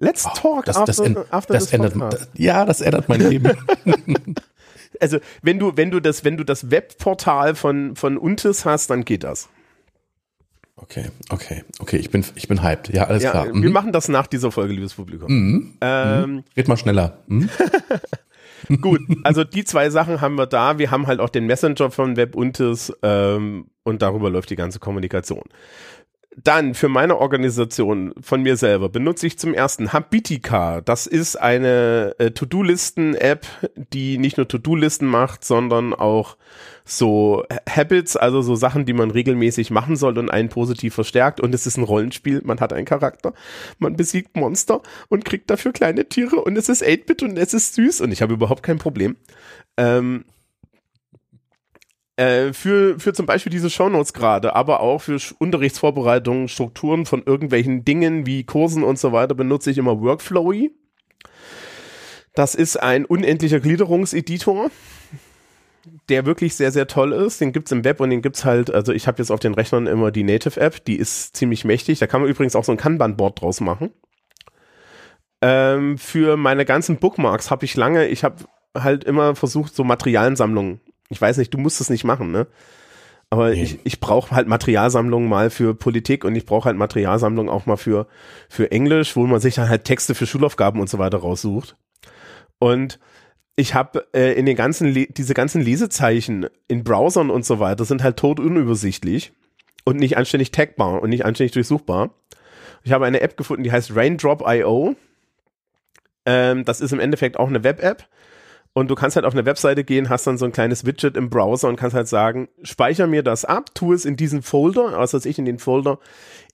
Let's oh, talk das, after, das, after das ändert, Ja, das ändert mein Leben. also, wenn du, wenn du das, wenn du das Webportal von, von Untis hast, dann geht das. Okay, okay, okay, ich bin, ich bin hyped. Ja, alles ja, klar. Wir mhm. machen das nach dieser Folge, liebes Publikum. Mhm. Ähm, mhm. Red mal schneller. Mhm. Gut, also die zwei Sachen haben wir da. Wir haben halt auch den Messenger von WebUntis ähm, und darüber läuft die ganze Kommunikation. Dann für meine Organisation von mir selber benutze ich zum ersten Habitica. Das ist eine äh, To-Do-Listen-App, die nicht nur To-Do-Listen macht, sondern auch so Habits, also so Sachen, die man regelmäßig machen soll und einen positiv verstärkt. Und es ist ein Rollenspiel, man hat einen Charakter, man besiegt Monster und kriegt dafür kleine Tiere und es ist 8-Bit und es ist süß und ich habe überhaupt kein Problem. Ähm, äh, für, für zum Beispiel diese Shownotes gerade, aber auch für Unterrichtsvorbereitungen, Strukturen von irgendwelchen Dingen wie Kursen und so weiter benutze ich immer Workflowy. Das ist ein unendlicher Gliederungseditor, der wirklich sehr, sehr toll ist. Den gibt's im Web und den gibt's halt, also ich habe jetzt auf den Rechnern immer die Native-App, die ist ziemlich mächtig. Da kann man übrigens auch so ein Kanban-Board draus machen. Ähm, für meine ganzen Bookmarks habe ich lange, ich habe halt immer versucht, so Materialsammlungen ich weiß nicht, du musst es nicht machen, ne? Aber nee. ich, ich brauche halt Materialsammlungen mal für Politik und ich brauche halt Materialsammlungen auch mal für, für Englisch, wo man sich dann halt Texte für Schulaufgaben und so weiter raussucht. Und ich habe äh, in den ganzen, Le diese ganzen Lesezeichen in Browsern und so weiter sind halt tot unübersichtlich und nicht anständig tagbar und nicht anständig durchsuchbar. Ich habe eine App gefunden, die heißt Raindrop.io. Ähm, das ist im Endeffekt auch eine Web-App und du kannst halt auf eine Webseite gehen, hast dann so ein kleines Widget im Browser und kannst halt sagen, speicher mir das ab, tu es in diesen Folder, also ich in den Folder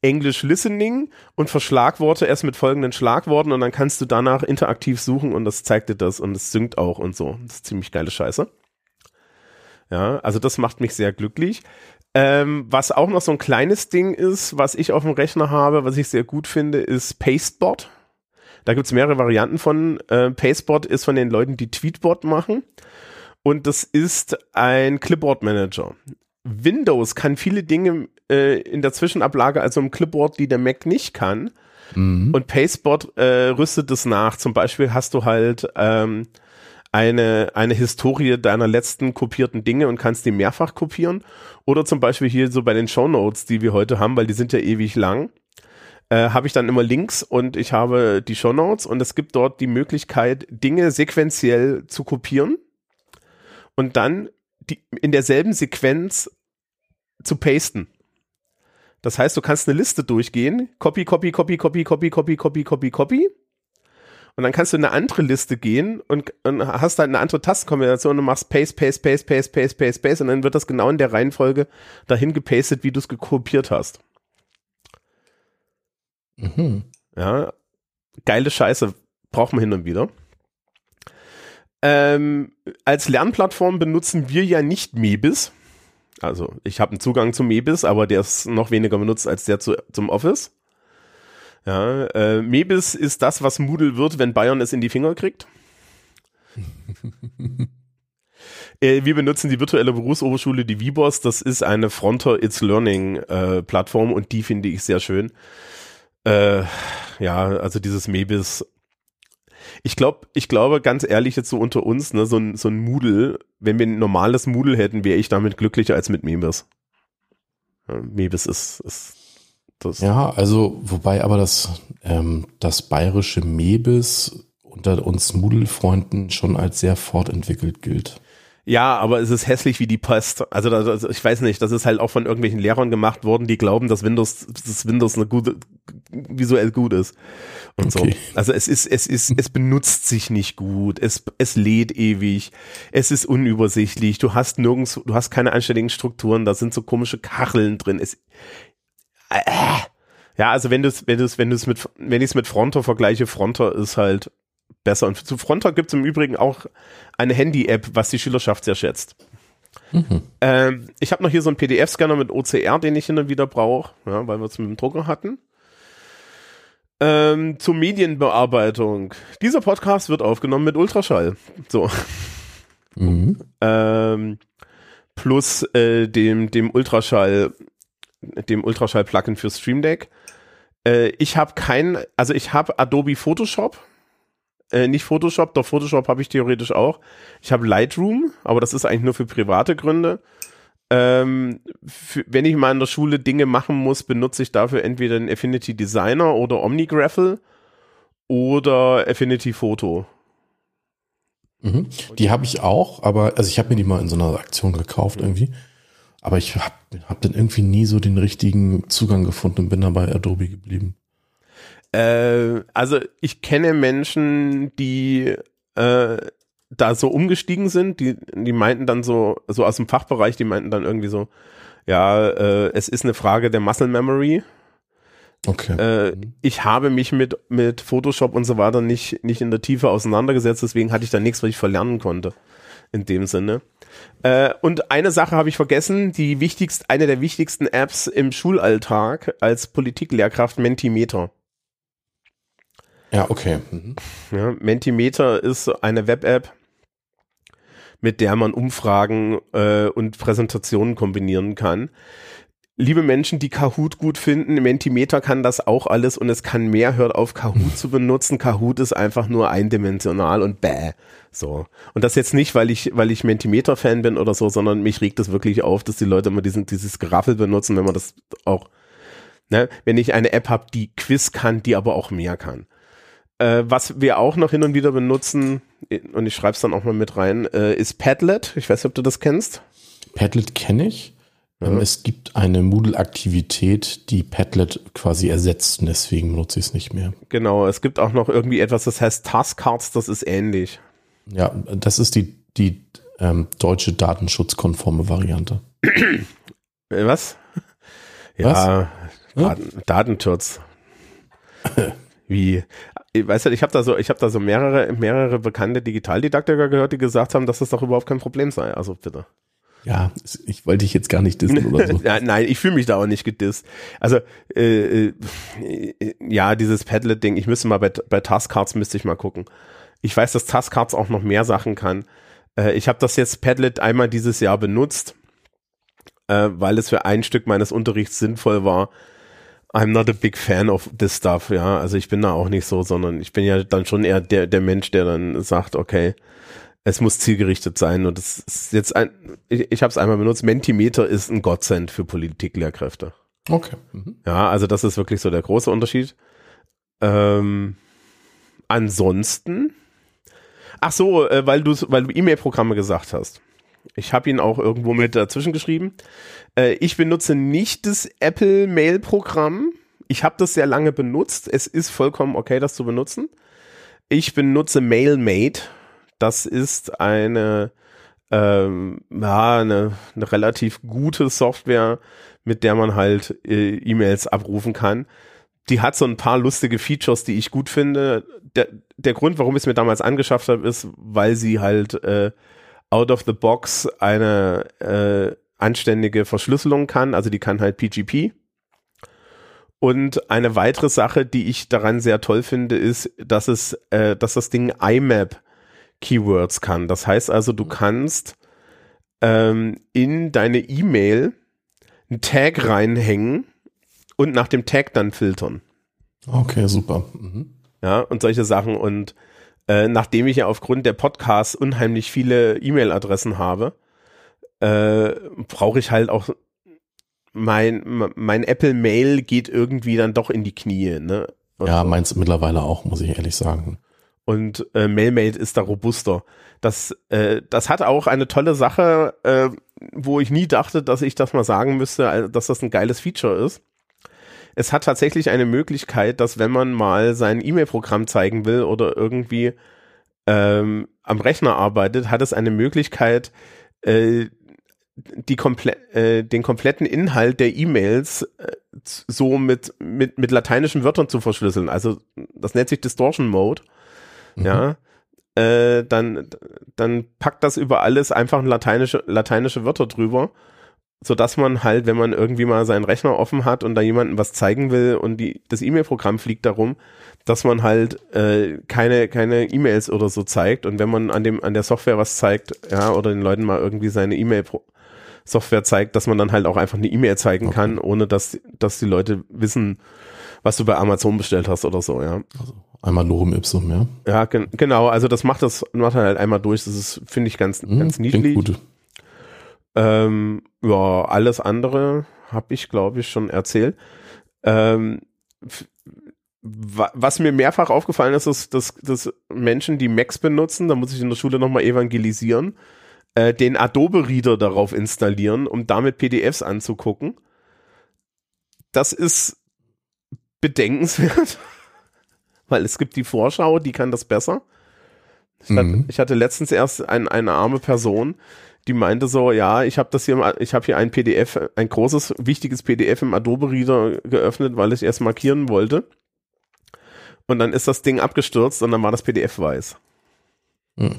English Listening und verschlagworte es mit folgenden Schlagworten und dann kannst du danach interaktiv suchen und das zeigt dir das und es synkt auch und so. Das ist ziemlich geile Scheiße. Ja, also das macht mich sehr glücklich. Ähm, was auch noch so ein kleines Ding ist, was ich auf dem Rechner habe, was ich sehr gut finde, ist Pastebot. Da gibt's mehrere Varianten von. Äh, Pastebot ist von den Leuten, die Tweetbot machen. Und das ist ein Clipboard-Manager. Windows kann viele Dinge äh, in der Zwischenablage, also im Clipboard, die der Mac nicht kann. Mhm. Und Pastebot äh, rüstet es nach. Zum Beispiel hast du halt ähm, eine, eine Historie deiner letzten kopierten Dinge und kannst die mehrfach kopieren. Oder zum Beispiel hier so bei den Show Notes, die wir heute haben, weil die sind ja ewig lang äh, habe ich dann immer Links und ich habe die Show Notes und es gibt dort die Möglichkeit, Dinge sequenziell zu kopieren und dann die, in derselben Sequenz zu pasten. Das heißt, du kannst eine Liste durchgehen, copy, copy, copy, copy, copy, copy, copy, copy, copy. Und dann kannst du in eine andere Liste gehen und, und hast halt eine andere Tastenkombination und machst paste, paste, paste, paste, paste, paste, paste und dann wird das genau in der Reihenfolge dahin gepastet, wie du es gekopiert hast. Mhm. Ja, geile Scheiße braucht man hin und wieder. Ähm, als Lernplattform benutzen wir ja nicht Mebis. Also ich habe einen Zugang zu Mebis, aber der ist noch weniger benutzt als der zu, zum Office. Ja, äh, Mebis ist das, was Moodle wird, wenn Bayern es in die Finger kriegt. äh, wir benutzen die virtuelle Berufsoberschule, die VBOS. Das ist eine Fronter It's Learning äh, Plattform und die finde ich sehr schön. Äh, ja, also dieses Mebis. Ich glaube, ich glaube ganz ehrlich jetzt so unter uns, ne, so ein, so ein Moodle, wenn wir ein normales Moodle hätten, wäre ich damit glücklicher als mit Mebis. Mebis ist, ist das. Ja, also, wobei aber das, ähm, das bayerische Mebis unter uns Moodle-Freunden schon als sehr fortentwickelt gilt. Ja, aber es ist hässlich wie die Post. Also das, ich weiß nicht, das ist halt auch von irgendwelchen Lehrern gemacht worden, die glauben, dass Windows, dass Windows eine gute, visuell gut ist. Und okay. so. Also es ist, es ist, es benutzt sich nicht gut. Es, es lädt ewig. Es ist unübersichtlich. Du hast nirgends, du hast keine anständigen Strukturen. Da sind so komische Kacheln drin. Es, äh, ja, also wenn du es, wenn du es, wenn du es mit, wenn ich es mit Fronter vergleiche, Fronter ist halt besser. Und zu Fronter gibt es im Übrigen auch eine Handy-App, was die Schülerschaft sehr schätzt. Mhm. Ähm, ich habe noch hier so einen PDF-Scanner mit OCR, den ich hin und wieder brauche, ja, weil wir es mit dem Drucker hatten. Ähm, zur Medienbearbeitung. Dieser Podcast wird aufgenommen mit Ultraschall. So. Mhm. Ähm, plus äh, dem, dem Ultraschall, dem Ultraschall-Plugin für Stream Deck. Äh, ich habe kein, also ich habe Adobe Photoshop äh, nicht Photoshop, doch Photoshop habe ich theoretisch auch. Ich habe Lightroom, aber das ist eigentlich nur für private Gründe. Ähm, für, wenn ich mal in der Schule Dinge machen muss, benutze ich dafür entweder den Affinity Designer oder OmniGraffle oder Affinity Photo. Mhm. Die habe ich auch, aber also ich habe mir die mal in so einer Aktion gekauft irgendwie. Aber ich habe hab dann irgendwie nie so den richtigen Zugang gefunden und bin dabei Adobe geblieben. Äh, also ich kenne Menschen, die äh, da so umgestiegen sind, die, die meinten dann so, so aus dem Fachbereich, die meinten dann irgendwie so, ja, äh, es ist eine Frage der Muscle Memory. Okay. Äh, ich habe mich mit, mit Photoshop und so weiter nicht, nicht in der Tiefe auseinandergesetzt, deswegen hatte ich da nichts, was ich verlernen konnte. In dem Sinne. Äh, und eine Sache habe ich vergessen, die wichtigst, eine der wichtigsten Apps im Schulalltag als Politiklehrkraft Mentimeter. Ja, okay. Mhm. Ja, Mentimeter ist eine Web-App, mit der man Umfragen äh, und Präsentationen kombinieren kann. Liebe Menschen, die Kahoot gut finden, Mentimeter kann das auch alles und es kann mehr, hört auf Kahoot zu benutzen. Kahoot ist einfach nur eindimensional und bäh. So. Und das jetzt nicht, weil ich, weil ich Mentimeter-Fan bin oder so, sondern mich regt es wirklich auf, dass die Leute immer diesen, dieses Geraffel benutzen, wenn man das auch, ne, wenn ich eine App habe, die Quiz kann, die aber auch mehr kann. Äh, was wir auch noch hin und wieder benutzen, und ich schreibe es dann auch mal mit rein, äh, ist Padlet. Ich weiß nicht, ob du das kennst. Padlet kenne ich. Ja. Ähm, es gibt eine Moodle-Aktivität, die Padlet quasi ersetzt und deswegen benutze ich es nicht mehr. Genau, es gibt auch noch irgendwie etwas, das heißt Taskcards, das ist ähnlich. Ja, das ist die, die ähm, deutsche datenschutzkonforme Variante. Was? Ja, Was? Daten, Datenschutz. Wie, weißt du, ich habe da so, ich habe da so mehrere, mehrere bekannte Digitaldidaktiker gehört, die gesagt haben, dass das doch überhaupt kein Problem sei. Also bitte. Ja, ich wollte dich jetzt gar nicht dissen oder so. ja, nein, ich fühle mich da auch nicht gedisst. Also äh, äh, ja, dieses Padlet-Ding, ich müsste mal bei, bei Taskcards müsste ich mal gucken. Ich weiß, dass Taskcards auch noch mehr Sachen kann. Äh, ich habe das jetzt Padlet einmal dieses Jahr benutzt, äh, weil es für ein Stück meines Unterrichts sinnvoll war I'm not a big fan of this stuff, ja. Also ich bin da auch nicht so, sondern ich bin ja dann schon eher der, der Mensch, der dann sagt, okay, es muss zielgerichtet sein und es ist jetzt ein, ich, ich habe es einmal benutzt, Mentimeter ist ein Godsend für Politiklehrkräfte. Okay. Mhm. Ja, also das ist wirklich so der große Unterschied. Ähm, ansonsten, ach so, äh, weil du weil du E-Mail-Programme gesagt hast. Ich habe ihn auch irgendwo mit dazwischen geschrieben. Äh, ich benutze nicht das Apple Mail Programm. Ich habe das sehr lange benutzt. Es ist vollkommen okay, das zu benutzen. Ich benutze MailMate. Das ist eine, ähm, ja, eine, eine relativ gute Software, mit der man halt äh, E-Mails abrufen kann. Die hat so ein paar lustige Features, die ich gut finde. Der, der Grund, warum ich es mir damals angeschafft habe, ist, weil sie halt äh, out of the box eine äh, anständige Verschlüsselung kann, also die kann halt PGP. Und eine weitere Sache, die ich daran sehr toll finde, ist, dass es, äh, dass das Ding IMAP Keywords kann. Das heißt also, du kannst ähm, in deine E-Mail einen Tag reinhängen und nach dem Tag dann filtern. Okay, super. Mhm. Ja, und solche Sachen. Und äh, nachdem ich ja aufgrund der Podcasts unheimlich viele E-Mail-Adressen habe, äh, brauche ich halt auch mein, mein Apple Mail geht irgendwie dann doch in die Knie, ne? Und ja, meins mittlerweile auch, muss ich ehrlich sagen. Und äh, MailMate ist da robuster. Das, äh, das hat auch eine tolle Sache, äh, wo ich nie dachte, dass ich das mal sagen müsste, äh, dass das ein geiles Feature ist. Es hat tatsächlich eine Möglichkeit, dass wenn man mal sein E-Mail-Programm zeigen will oder irgendwie ähm, am Rechner arbeitet, hat es eine Möglichkeit, äh, die komple äh, den kompletten Inhalt der E-Mails äh, so mit, mit, mit lateinischen Wörtern zu verschlüsseln. Also das nennt sich Distortion Mode. Mhm. Ja. Äh, dann, dann packt das über alles einfach lateinische, lateinische Wörter drüber, so dass man halt, wenn man irgendwie mal seinen Rechner offen hat und da jemanden was zeigen will und die, das E-Mail-Programm fliegt darum, dass man halt äh, keine keine E-Mails oder so zeigt und wenn man an dem an der Software was zeigt, ja, oder den Leuten mal irgendwie seine E-Mail Software zeigt, dass man dann halt auch einfach eine E-Mail zeigen okay. kann, ohne dass dass die Leute wissen, was du bei Amazon bestellt hast oder so, ja. Also einmal Lorem Ipsum, ja. Ja, gen genau, also das macht das macht halt einmal durch, das ist finde ich ganz hm, ganz niedlich. Gut. Ähm, ja, alles andere habe ich glaube ich schon erzählt. Ähm, was mir mehrfach aufgefallen ist, ist, dass, dass Menschen, die Macs benutzen, da muss ich in der Schule nochmal evangelisieren, äh, den Adobe Reader darauf installieren, um damit PDFs anzugucken. Das ist bedenkenswert, weil es gibt die Vorschau, die kann das besser. Ich, mhm. hatte, ich hatte, letztens erst ein, eine arme Person, die meinte so, ja, ich habe das hier, ich habe hier ein PDF, ein großes, wichtiges PDF im Adobe Reader geöffnet, weil ich erst markieren wollte und dann ist das Ding abgestürzt und dann war das PDF weiß. Hm.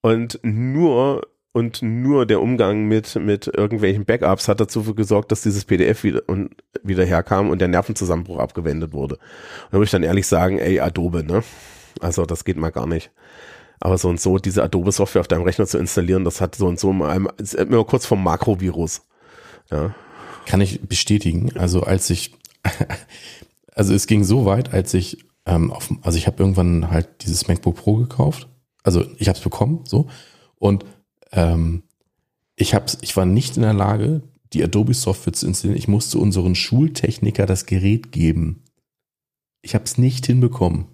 Und nur und nur der Umgang mit mit irgendwelchen Backups hat dazu gesorgt, dass dieses PDF wieder und wieder herkam und der Nervenzusammenbruch abgewendet wurde. Und da muss ich dann ehrlich sagen, ey Adobe, ne? Also das geht mal gar nicht. Aber so und so diese Adobe Software auf deinem Rechner zu installieren, das hat so und so mal ist immer kurz vom Makrovirus. Ja. Kann ich bestätigen. Also als ich also es ging so weit, als ich ähm, auf, also ich habe irgendwann halt dieses MacBook Pro gekauft. Also ich habe es bekommen, so und ähm, ich hab's, ich war nicht in der Lage, die Adobe Software zu installieren. Ich musste unseren Schultechniker das Gerät geben. Ich habe es nicht hinbekommen.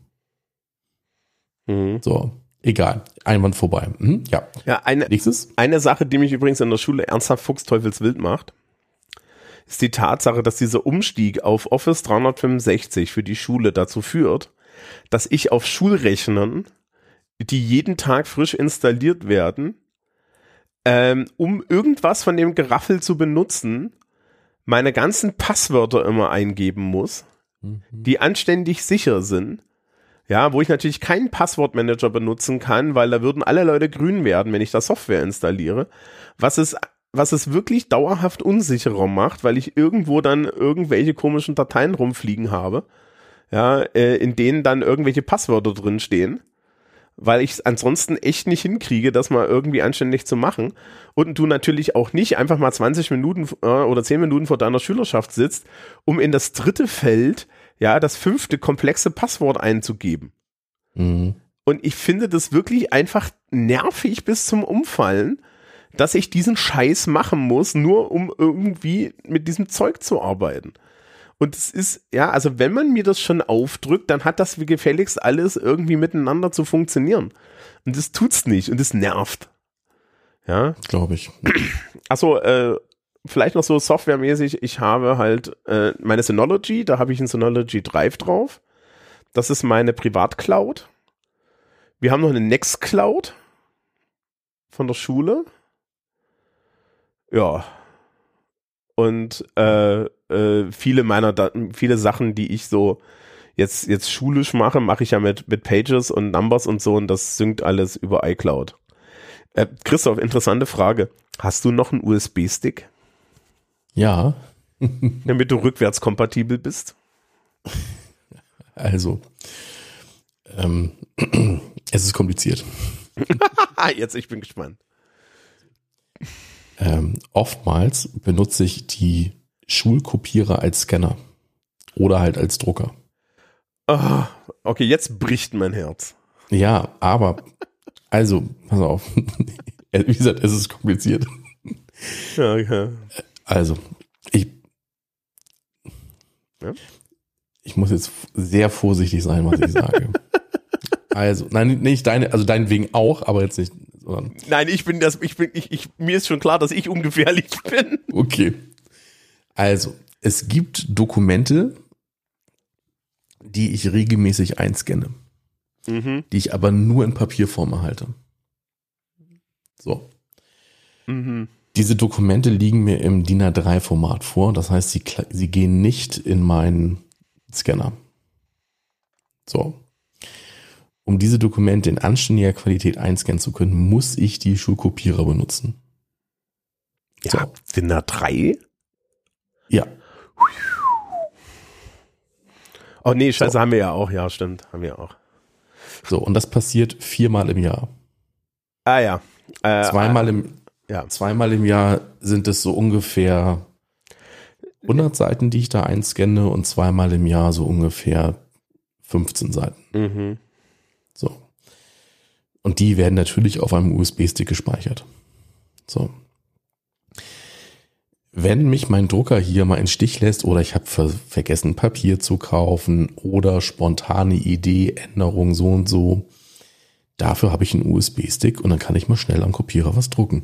Mhm. So, egal. Einwand vorbei. Mhm, ja. Ja, eine, Nächstes. eine Sache, die mich übrigens in der Schule ernsthaft fuchsteufelswild macht ist die Tatsache, dass dieser Umstieg auf Office 365 für die Schule dazu führt, dass ich auf Schulrechnern, die jeden Tag frisch installiert werden, ähm, um irgendwas von dem Geraffel zu benutzen, meine ganzen Passwörter immer eingeben muss, mhm. die anständig sicher sind. Ja, wo ich natürlich keinen Passwortmanager benutzen kann, weil da würden alle Leute grün werden, wenn ich da Software installiere. Was es was es wirklich dauerhaft unsicherer macht, weil ich irgendwo dann irgendwelche komischen Dateien rumfliegen habe, ja, äh, in denen dann irgendwelche Passwörter drin stehen, weil ich es ansonsten echt nicht hinkriege, das mal irgendwie anständig zu machen. Und du natürlich auch nicht einfach mal 20 Minuten äh, oder 10 Minuten vor deiner Schülerschaft sitzt, um in das dritte Feld, ja, das fünfte komplexe Passwort einzugeben. Mhm. Und ich finde das wirklich einfach nervig bis zum Umfallen dass ich diesen Scheiß machen muss, nur um irgendwie mit diesem Zeug zu arbeiten. Und es ist, ja, also wenn man mir das schon aufdrückt, dann hat das wie gefälligst alles irgendwie miteinander zu funktionieren. Und das tut's nicht und es nervt. Ja. Glaube ich. Achso, äh, vielleicht noch so softwaremäßig, ich habe halt äh, meine Synology, da habe ich ein Synology Drive drauf. Das ist meine Privatcloud. Wir haben noch eine Nextcloud von der Schule. Ja. Und äh, äh, viele meiner Daten, viele Sachen, die ich so jetzt, jetzt schulisch mache, mache ich ja mit, mit Pages und Numbers und so und das synkt alles über iCloud. Äh, Christoph, interessante Frage. Hast du noch einen USB-Stick? Ja. damit du rückwärtskompatibel bist? Also, ähm, es ist kompliziert. Jetzt, ich bin gespannt. Ähm, oftmals benutze ich die Schulkopierer als Scanner oder halt als Drucker. Oh, okay, jetzt bricht mein Herz. Ja, aber also, pass auf. Wie gesagt, es ist kompliziert. Ja, okay. Also, ich, ja? ich muss jetzt sehr vorsichtig sein, was ich sage. Also, nein, nicht deine, also dein wegen auch, aber jetzt nicht, sondern. Nein, ich bin das, ich bin, ich, ich, mir ist schon klar, dass ich ungefährlich bin. Okay. Also, es gibt Dokumente, die ich regelmäßig einscanne, Mhm. die ich aber nur in Papierform erhalte. So. Mhm. Diese Dokumente liegen mir im DIN A3-Format vor. Das heißt, sie, sie gehen nicht in meinen Scanner. So. Um diese Dokumente in anständiger Qualität einscannen zu können, muss ich die Schulkopierer benutzen. So. Ja, da drei? Ja. Oh nee, scheiße, So. haben wir ja auch, ja, stimmt, haben wir auch. So. Und das passiert viermal im Jahr. Ah ja. Äh, Zweimal im, Ja. zweimal im Jahr sind es so ungefähr 100 Seiten, die ich da einscanne und zweimal im Jahr so ungefähr 15 Seiten. Mhm. So. Und die werden natürlich auf einem USB-Stick gespeichert. So. Wenn mich mein Drucker hier mal in Stich lässt oder ich habe ver vergessen Papier zu kaufen oder spontane Idee, Änderung so und so, dafür habe ich einen USB-Stick und dann kann ich mal schnell am Kopierer was drucken.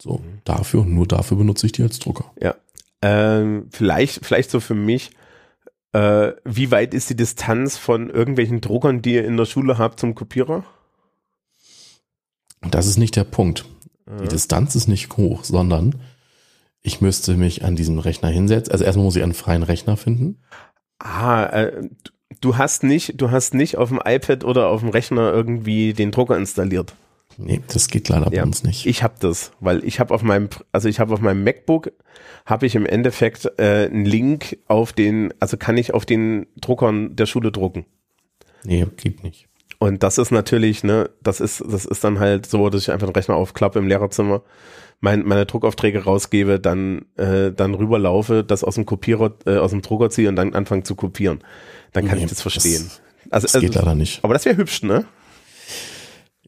So, dafür und nur dafür benutze ich die als Drucker. Ähm, vielleicht, vielleicht so für mich, äh, wie weit ist die Distanz von irgendwelchen Druckern, die ihr in der Schule habt, zum Kopierer? Das ist nicht der Punkt. Die Distanz ist nicht hoch, sondern ich müsste mich an diesen Rechner hinsetzen. Also erstmal muss ich einen freien Rechner finden. Ah, äh, du hast nicht, du hast nicht auf dem iPad oder auf dem Rechner irgendwie den Drucker installiert. Nee, das geht leider Ja. bei uns nicht. Ich habe das, weil ich habe auf meinem, also ich habe auf meinem MacBook habe ich im Endeffekt äh, einen Link auf den, also kann ich auf den Druckern der Schule drucken. nee, geht nicht. Und das ist natürlich, ne, das ist, das ist dann halt so, dass ich einfach den Rechner aufklappe im Lehrerzimmer, mein, meine Druckaufträge rausgebe, dann, äh, dann rüberlaufe, das aus dem Kopierer, äh, aus dem Drucker ziehe und dann anfange zu kopieren. Dann kann Nee, ich das verstehen. das- also, Das geht also, leider nicht. aber das wäre hübsch, ne?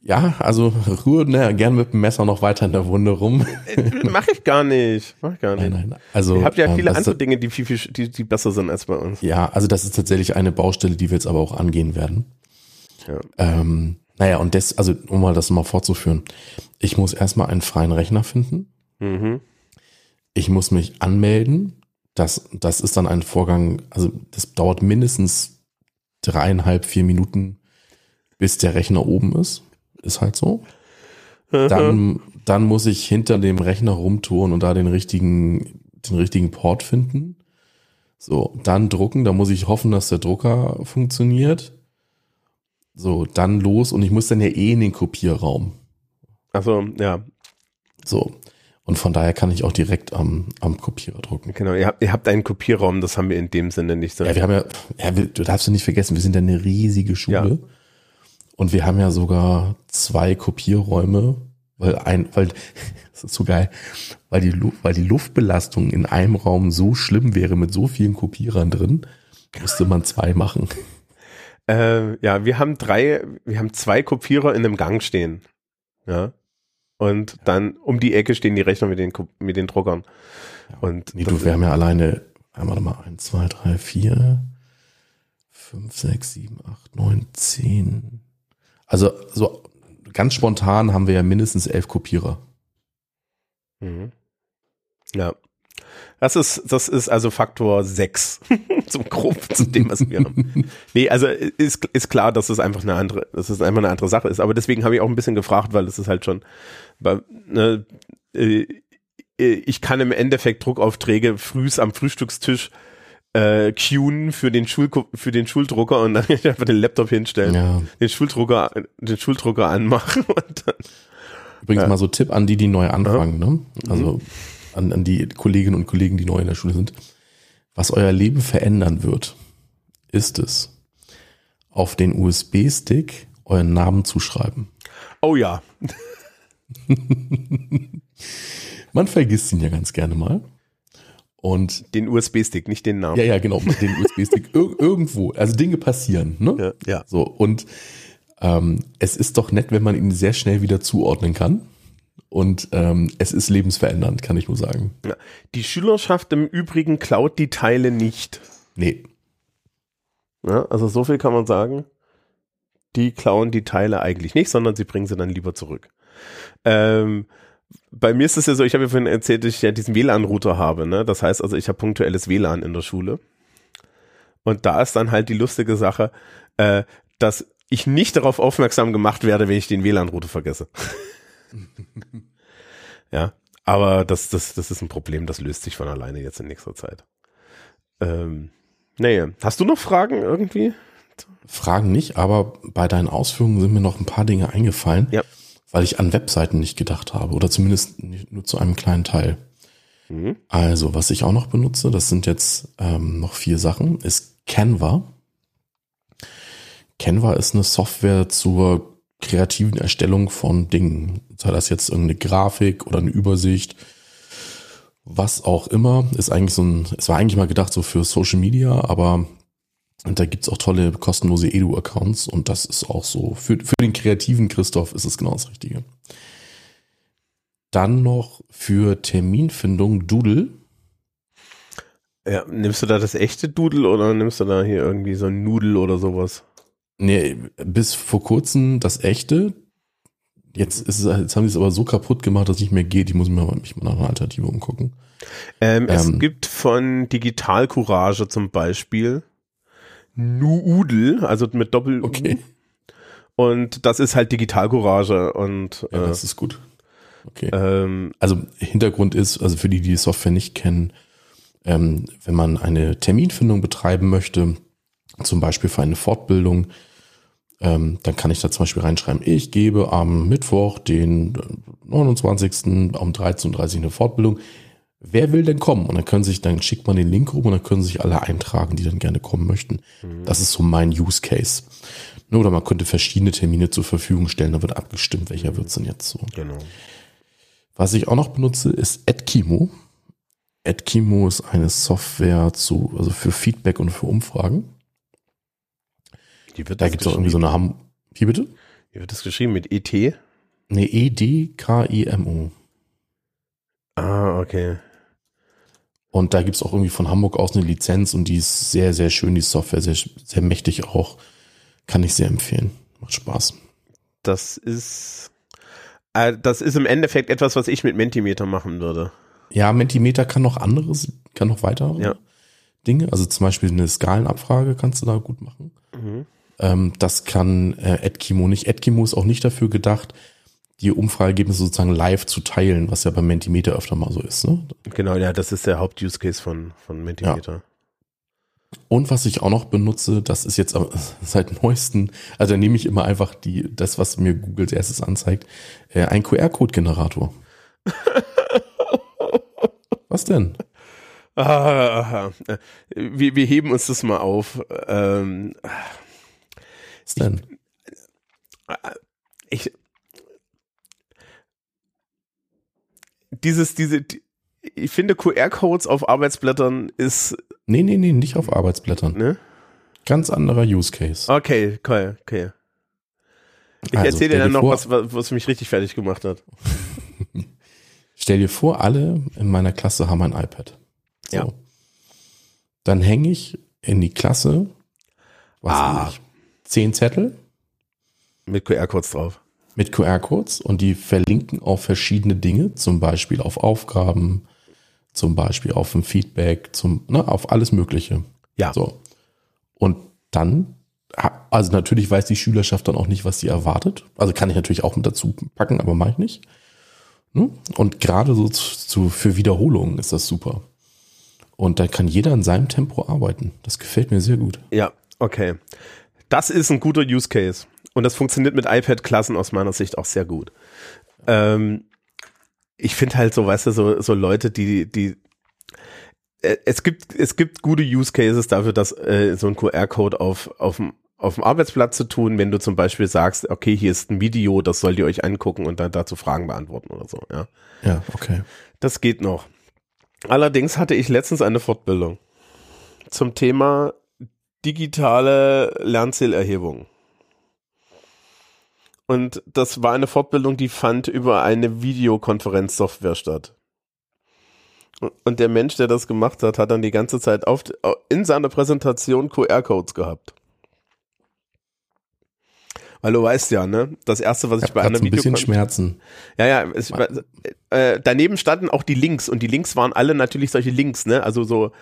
Ja, also rühr ne, gern mit dem Messer noch weiter in der Wunde rum. Mach ich gar nicht. Mach ich gar nicht. nein, nein. Also Ihr habt ja ähm, viele andere Dinge, die viel, viel, die, die besser sind als bei uns. Ja, also das ist tatsächlich eine Baustelle, die wir jetzt aber auch angehen werden. Ja. Ähm, naja, und das, also um mal das mal fortzuführen. Ich muss erstmal einen freien Rechner finden. Mhm. Ich muss mich anmelden. Das, das ist dann ein Vorgang, also das dauert mindestens dreieinhalb, vier Minuten, bis der Rechner oben ist. Ist halt so. Dann, dann muss ich hinter dem Rechner rumtouren und da den richtigen, den richtigen Port finden. So, dann drucken, da muss ich hoffen, dass der Drucker funktioniert. So, dann los und ich muss dann ja eh in den Kopierraum. Also, ja, So. Und von daher kann ich auch direkt am, am Kopierer drucken. genau. Ihr habt, ihr habt einen Kopierraum, das haben wir in dem Sinne nicht so. Ja, wir haben ja, ja wir, du darfst ja nicht vergessen, wir sind ja eine riesige Schule. Und wir haben ja sogar zwei Kopierräume, weil ein, weil, das ist so geil, weil die, weil die Luftbelastung in einem Raum so schlimm wäre mit so vielen Kopierern drin, musste man zwei machen. Äh, ja, wir haben drei, wir haben zwei Kopierer in einem Gang stehen. Ja. Und dann um die Ecke stehen die Rechner mit den, mit den Druckern. Und Nee, du, wir haben ja alleine, einmal mal, eins, zwei, drei, vier, fünf, sechs, sieben, acht, neun, zehn. Also, so ganz spontan haben wir ja mindestens elf Kopierer. Mhm. Ja. Das ist, das ist also Faktor 6 zum Grob zu dem, was wir haben. Nee, also ist, ist klar, dass es einfach eine andere, dass es einfach eine andere Sache ist. Aber deswegen habe ich auch ein bisschen gefragt, weil es ist halt schon, ne, äh, ich kann im Endeffekt Druckaufträge frühs am Frühstückstisch äh, queuen für den Schul für den Schuldrucker und dann einfach den Laptop hinstellen, Ja. den Schuldrucker, den Schuldrucker anmachen und dann, Übrigens Ja. mal so Tipp an die, die neu anfangen, ne? Also an, an die Kolleginnen und Kollegen, die neu in der Schule sind. Was euer Leben verändern wird, ist es, auf den USB-Stick euren Namen zu schreiben. oh ja, Man vergisst ihn ja ganz gerne mal. Und den USB-Stick, nicht den Namen. ja, ja, genau, den USB-Stick ir irgendwo. Also Dinge passieren, ne? ja. ja. So, und ähm, es ist doch nett, wenn man ihn sehr schnell wieder zuordnen kann. Und ähm, es ist lebensverändernd, kann ich nur sagen. Ja. Die Schülerschaft im Übrigen klaut die Teile nicht. Nee, Ja, also so viel kann man sagen. die klauen die Teile eigentlich nicht, sondern sie bringen sie dann lieber zurück. Ähm, bei mir ist es ja so, ich habe ja vorhin erzählt, dass ich ja diesen WLAN-Router habe. Ne? Das heißt also, ich habe punktuelles WLAN in der Schule. Und da ist dann halt die lustige Sache, äh, dass ich nicht darauf aufmerksam gemacht werde, wenn ich den WLAN-Router vergesse. ja, aber das, das, das ist ein Problem, das löst sich von alleine jetzt in nächster Zeit. Ähm, nee, hast du noch Fragen irgendwie? Fragen nicht, aber bei deinen Ausführungen sind mir noch ein paar Dinge eingefallen, Ja. Weil ich an Webseiten nicht gedacht habe oder zumindest nur zu einem kleinen Teil. Mhm. Also, was ich auch noch benutze, das sind jetzt ähm, noch vier Sachen, ist Canva. Canva ist eine Software zur kreativen Erstellung von Dingen. Sei das jetzt irgendeine Grafik oder eine Übersicht, was auch immer, ist eigentlich so ein, es war eigentlich mal gedacht so für Social Media, aber da gibt's auch tolle kostenlose Edu-Accounts und das ist auch so, für, für den kreativen Christoph ist es genau das Richtige. Dann noch für Terminfindung Doodle. Ja, nimmst du da das echte Doodle oder nimmst du da hier irgendwie so ein Nudel oder sowas? Nee, bis vor kurzem das echte. Jetzt, ist es, jetzt haben sie es aber so kaputt gemacht, dass es nicht mehr geht. Ich muss mir mal, mich mal nach einer Alternative umgucken. Ähm, es Ähm. gibt von Digital Courage zum Beispiel Nuudel, also mit Doppel. Okay. Und das ist halt Digital Courage und Ja, äh, das ist gut. Okay. ähm, Also Hintergrund ist, also für die, die die Software nicht kennen, ähm, wenn man eine Terminfindung betreiben möchte, zum Beispiel für eine Fortbildung, ähm, dann kann ich da zum Beispiel reinschreiben, ich gebe am Mittwoch, den 29. um 13.30 Uhr eine Fortbildung. Wer will denn kommen? Und dann können sich, dann schickt man den Link rum und dann können sich alle eintragen, die dann gerne kommen möchten. Das ist so mein Use Case. Oder man könnte verschiedene Termine zur Verfügung stellen, da wird abgestimmt, welcher wird's denn jetzt so. genau. Was ich auch noch benutze, ist Edkimo. Edkimo ist eine Software zu, also für Feedback und für Umfragen. Wie wird Da das gibt's auch irgendwie so eine Ham. Wie bitte? Wie wird das geschrieben mit ET? Ne, E-D-K-I-M-O. Ah, okay. Und da gibt's auch irgendwie von Hamburg aus eine Lizenz und die ist sehr, sehr schön, die Software, sehr, sehr mächtig auch. Kann ich sehr empfehlen. Macht Spaß. Das ist äh, das ist im Endeffekt etwas, was ich mit Mentimeter machen würde. Ja, Mentimeter kann noch anderes, kann noch weitere Ja. Dinge. Also zum Beispiel eine Skalenabfrage kannst du da gut machen. Mhm. Ähm, das kann äh, Edkimo nicht. Edkimo ist auch nicht dafür gedacht, die Umfrageergebnisse sozusagen live zu teilen, was ja beim Mentimeter öfter mal so ist. Ne? Genau, ja, das ist der Haupt-Use-Case von, von Mentimeter. Und was ich auch noch benutze, das ist jetzt seit neuesten, also nehme ich immer einfach die, das, was mir Google als erstes anzeigt, äh, ein QR-Code-Generator. was denn? Ah. Äh, Wir, wir heben uns das mal auf. Ähm, Was denn? ich dieses diese die- ich finde QR-Codes auf Arbeitsblättern ist Nee, nee, nee, nicht auf Arbeitsblättern. ne Ganz anderer Use Case. okay okay okay ich Also, erzähle dir dann noch vor- was, was mich richtig fertig gemacht hat Stell dir vor, alle in meiner Klasse haben ein iPad. So. Ja. Dann hänge ich in die Klasse, was Ah. ich, zehn Zettel mit QR-Codes drauf mit QR-Codes und die verlinken auf verschiedene Dinge, zum Beispiel auf Aufgaben, zum Beispiel auf ein Feedback, zum, ne, auf alles Mögliche. ja So. Und dann, also natürlich weiß die Schülerschaft dann auch nicht, was sie erwartet. Also kann ich natürlich auch mit dazu packen, aber mache ich nicht. Ne? Und gerade so zu, zu, für Wiederholungen ist das super. Und da kann jeder in seinem Tempo arbeiten. Das gefällt mir sehr gut. ja okay das ist ein guter Use Case und das funktioniert mit iPad-Klassen aus meiner Sicht auch sehr gut ähm, ich finde halt so weißt du so so Leute die die äh, es gibt es gibt gute Use Cases dafür, dass äh, so ein QR-Code auf auf dem auf dem Arbeitsplatz zu tun, wenn du zum Beispiel sagst, okay, hier ist ein Video, das sollt ihr euch angucken und dann dazu Fragen beantworten oder so. Ja, Ja, okay. das geht noch. Allerdings hatte ich letztens eine Fortbildung zum Thema digitale Lernzielerhebung. Und das war eine Fortbildung, die fand über eine Videokonferenzsoftware statt. Und der Mensch, der das gemacht hat, hat dann die ganze Zeit auf, in seiner Präsentation QR-Codes gehabt. Weil du weißt ja, ne? Das erste, was ich, Ich bei einer ein bisschen Videokon- Schmerzen. Ja, ja, es, äh, daneben standen auch die Links und die Links waren alle natürlich solche Links, ne? Also so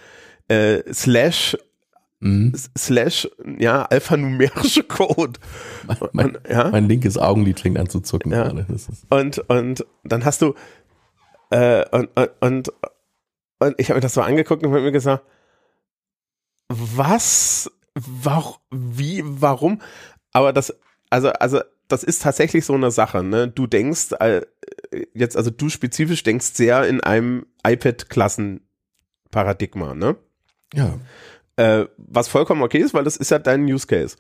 äh, slash Mhm. slash ja alphanumerische Code. Mein, Und, ja? mein linkes Augenlid fängt an zu zucken Ja. Und und dann hast du äh, und, und, und, und ich habe mir das so angeguckt und habe mir gesagt, was, warum, wie, warum? Aber das, also, also, das ist tatsächlich so eine Sache, ne? Du denkst, äh, jetzt, also du spezifisch denkst sehr in einem iPad-Klassen-Paradigma, ne? ja. Äh, was vollkommen okay ist, weil das ist ja dein Use Case.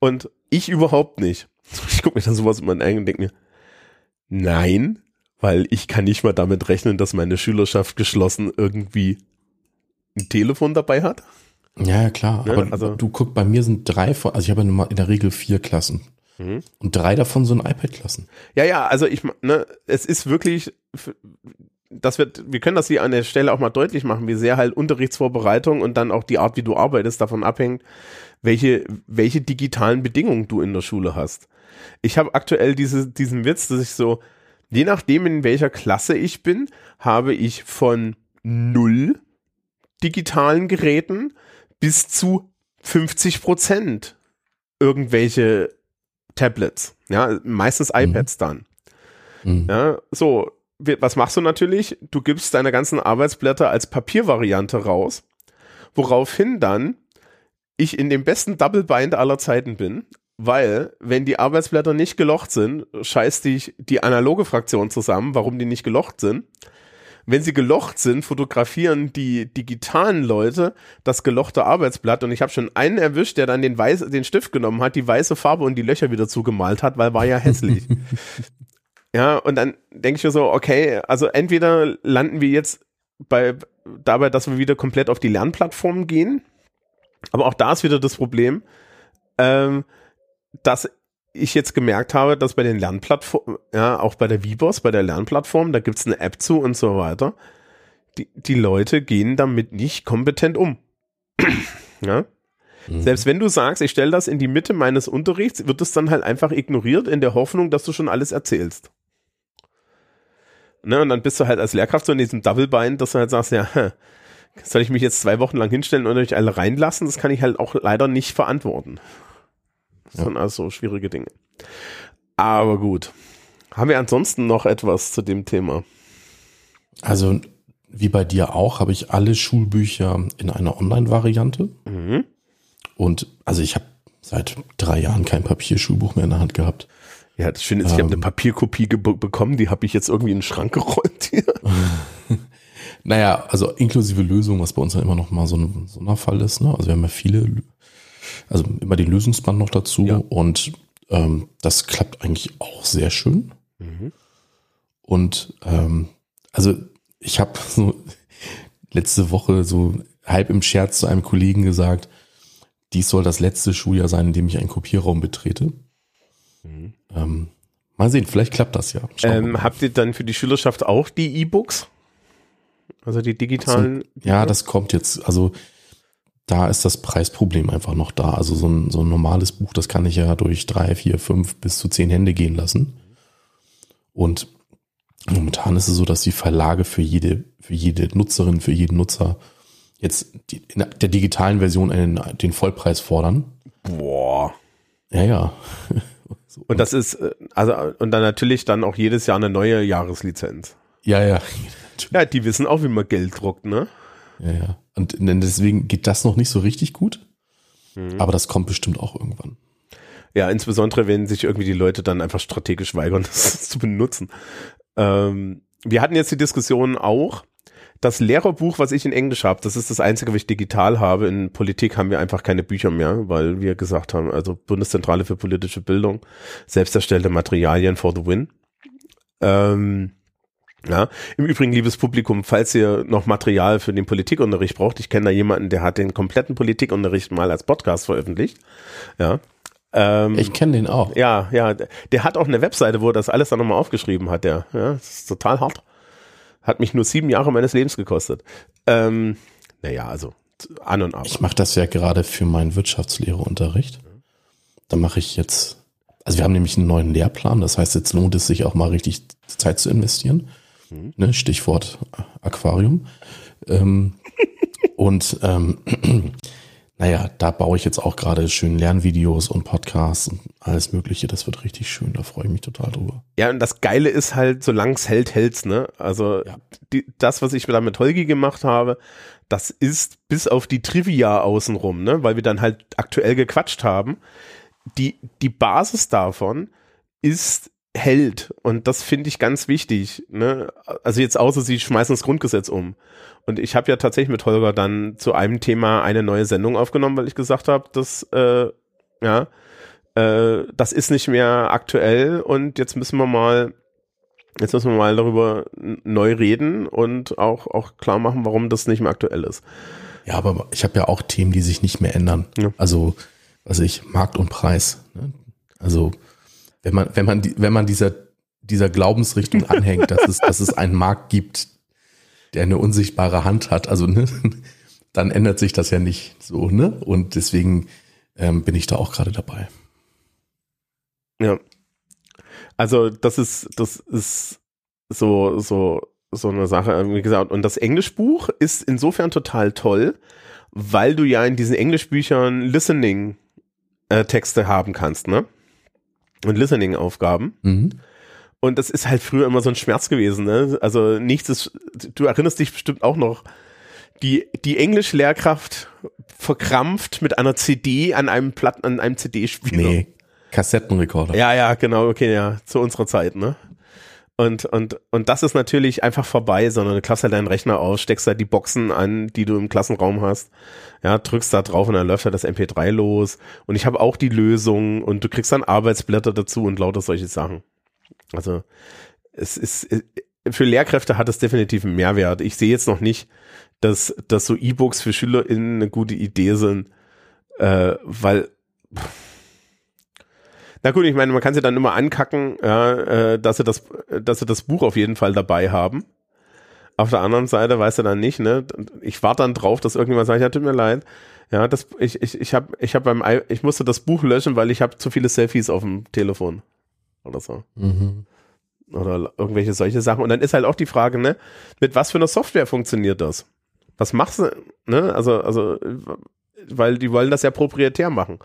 Und ich überhaupt nicht. Ich gucke mir dann sowas in meinen eigenen und denke mir, nein, weil ich kann nicht mal damit rechnen, dass meine Schülerschaft geschlossen irgendwie ein Telefon dabei hat. Ja, ja, klar. Ne, Aber also- du guck, bei mir sind drei von, also ich habe ja in der Regel vier Klassen. Mhm. Und drei davon sind iPad-Klassen. Ja, ja, also ich, ne, es ist wirklich, das wird, wir können das hier an der Stelle auch mal deutlich machen, wie sehr halt Unterrichtsvorbereitung und dann auch die Art, wie du arbeitest, davon abhängt, welche, welche digitalen Bedingungen du in der Schule hast. Ich habe aktuell diese, diesen Witz, dass ich so, je nachdem in welcher Klasse ich bin, habe ich von null digitalen Geräten bis zu 50 Prozent irgendwelche Tablets. Ja, meistens iPads dann. Mhm. Ja, so, was machst du natürlich? Du gibst deine ganzen Arbeitsblätter als Papiervariante raus, woraufhin dann ich in dem besten Double Bind aller Zeiten bin, weil, wenn die Arbeitsblätter nicht gelocht sind, scheißt dich die analoge Fraktion zusammen, warum die nicht gelocht sind. Wenn sie gelocht sind, fotografieren die digitalen Leute das gelochte Arbeitsblatt und ich habe schon einen erwischt, der dann den, weiß, den Stift genommen hat, die weiße Farbe und die Löcher wieder zugemalt hat, weil war ja hässlich. ja, und dann denke ich mir so, okay, also entweder landen wir jetzt bei dabei, dass wir wieder komplett auf die Lernplattform gehen, aber auch da ist wieder das Problem, ähm, dass ich jetzt gemerkt habe, dass bei den Lernplattformen, ja, auch bei der Vibos, bei der Lernplattform, da gibt's eine App zu und so weiter, die, die Leute gehen damit nicht kompetent um. ja? Mhm. Selbst wenn du sagst, ich stelle das in die Mitte meines Unterrichts, wird es dann halt einfach ignoriert in der Hoffnung, dass du schon alles erzählst. Ne, und dann bist du halt als Lehrkraft so in diesem Double-Bind, dass du halt sagst, ja, soll ich mich jetzt zwei Wochen lang hinstellen und euch alle reinlassen? Das kann ich halt auch leider nicht verantworten. Das Ja. sind also schwierige Dinge. Aber gut. Haben wir ansonsten noch etwas zu dem Thema? Also, wie bei dir auch, habe ich alle Schulbücher in einer Online-Variante. Mhm. Und also ich habe seit drei Jahren kein Papierschulbuch mehr in der Hand gehabt. Ja, das Schöne ist, ich habe Ähm. eine Papierkopie bekommen, die habe ich jetzt irgendwie in den Schrank gerollt hier. Naja, also inklusive Lösung, was bei uns dann immer noch mal so ein Sonderfall ist. Ne? Also wir haben ja viele, also immer den Lösungsband noch dazu Ja. und ähm, das klappt eigentlich auch sehr schön. Mhm. Und ähm, also ich habe so letzte Woche so halb im Scherz zu einem Kollegen gesagt, dies soll das letzte Schuljahr sein, in dem ich einen Kopierraum betrete. Mhm. Ähm, mal sehen, vielleicht klappt das ja. Ähm, habt ihr dann für die Schülerschaft auch die E-Books? Also die digitalen? Ja, das kommt jetzt, also da ist das Preisproblem einfach noch da. Also so ein, so ein normales Buch, das kann ich ja durch drei, vier, fünf bis zu zehn Hände gehen lassen. Und momentan ist es so, dass die Verlage für jede, für jede Nutzerin, für jeden Nutzer jetzt die, in der digitalen Version einen, den Vollpreis fordern. Boah. Ja, ja. Und das ist, äh, also, und dann natürlich dann auch jedes Jahr eine neue Jahreslizenz. Ja, ja. Ja, die wissen auch, wie man Geld druckt, ne? Ja, ja. Und deswegen geht das noch nicht so richtig gut. Mhm. Aber das kommt bestimmt auch irgendwann. Ja, insbesondere, wenn sich irgendwie die Leute dann einfach strategisch weigern, das zu benutzen. Ähm, wir hatten jetzt die Diskussion auch, das Lehrerbuch, was ich in Englisch habe, das ist das einzige, was ich digital habe. In Politik haben wir einfach keine Bücher mehr, weil wir gesagt haben, also Bundeszentrale für politische Bildung, selbst erstellte Materialien for the win. Ähm, ja, im Übrigen, liebes Publikum, falls ihr noch Material für den Politikunterricht braucht, ich kenne da jemanden, der hat den kompletten Politikunterricht mal als Podcast veröffentlicht. Ja. Ähm, Ich kenne den auch. ja, ja, der, hat auch eine Webseite, wo er das alles dann nochmal aufgeschrieben hat, der. Ja, das ist total hart. Hat mich nur sieben Jahre meines Lebens gekostet. Ähm, naja, also an und ab. Ich mache das ja gerade für meinen Wirtschaftslehreunterricht. Da mache ich jetzt Also wir haben nämlich einen neuen Lehrplan, das heißt, jetzt lohnt es sich auch mal richtig Zeit zu investieren. Mhm. Ne, Stichwort Aquarium. Ähm, und ähm, naja, da baue ich jetzt auch gerade schön Lernvideos und Podcasts und alles Mögliche. Das wird richtig schön. Da freue ich mich total drüber. Ja, und das Geile ist halt, solange es hält, hält's, ne? Also ja. die, das, was ich da mit Holgi gemacht habe, das ist bis auf die Trivia außenrum, ne? Weil wir dann halt aktuell gequatscht haben. Die, die Basis davon ist hält. Und das finde ich ganz wichtig. Ne? Also jetzt außer sie schmeißen das Grundgesetz um. Und ich habe ja tatsächlich mit Holger dann zu einem Thema eine neue Sendung aufgenommen, weil ich gesagt habe, dass äh, ja, äh, das ist nicht mehr aktuell und jetzt müssen wir mal, jetzt müssen wir mal darüber neu reden und auch, auch klar machen, warum das nicht mehr aktuell ist. Ja, aber ich habe ja auch Themen, die sich nicht mehr ändern. Ja. Also, was ich, Markt und Preis. Ne? Also, wenn man, wenn man, wenn man dieser, dieser Glaubensrichtung anhängt, dass es, dass es einen Markt gibt, der eine unsichtbare Hand hat, also ne, dann ändert sich das ja nicht so, ne? Und deswegen ähm, bin ich da auch gerade dabei. Ja. Also das ist, das ist so, so, so eine Sache, wie gesagt. Und das Englischbuch ist insofern total toll, weil du ja in diesen Englischbüchern Listening-Texte äh, haben kannst, ne? Und Listening-Aufgaben. Mhm. Und das ist halt früher immer so ein Schmerz gewesen. Ne? Also nichts ist, du erinnerst dich bestimmt auch noch, die, die Englisch-Lehrkraft verkrampft mit einer CD an einem Platten, an einem CD-Spieler. Nee, Kassettenrekorder. Ja, ja, genau, okay, ja, zu unserer Zeit, ne? Und, und, und das ist natürlich einfach vorbei, sondern du klappst halt deinen Rechner aus, steckst da die Boxen an, die du im Klassenraum hast, ja, drückst da drauf und dann läuft halt das MP3 los. Und ich habe auch die Lösung und du kriegst dann Arbeitsblätter dazu und lauter solche Sachen. Also es ist für Lehrkräfte hat es definitiv einen Mehrwert. Ich sehe jetzt noch nicht, dass, dass so E-Books für SchülerInnen eine gute Idee sind, äh, weil na gut, ich meine, man kann sie dann immer ankacken, ja, äh, dass sie das, dass sie das Buch auf jeden Fall dabei haben. Auf der anderen Seite weiß er dann nicht, ne? Ich warte dann drauf, dass irgendjemand sagt, ja, tut mir leid. Ja, das, ich, ich, ich habe, ich habe beim, ich musste das Buch löschen, weil ich habe zu viele Selfies auf dem Telefon oder so. Mhm. Oder irgendwelche solche Sachen. Und dann ist halt auch die Frage, ne, mit was für einer Software funktioniert das? Was machst du, ne? Also, also, weil die wollen das ja proprietär machen.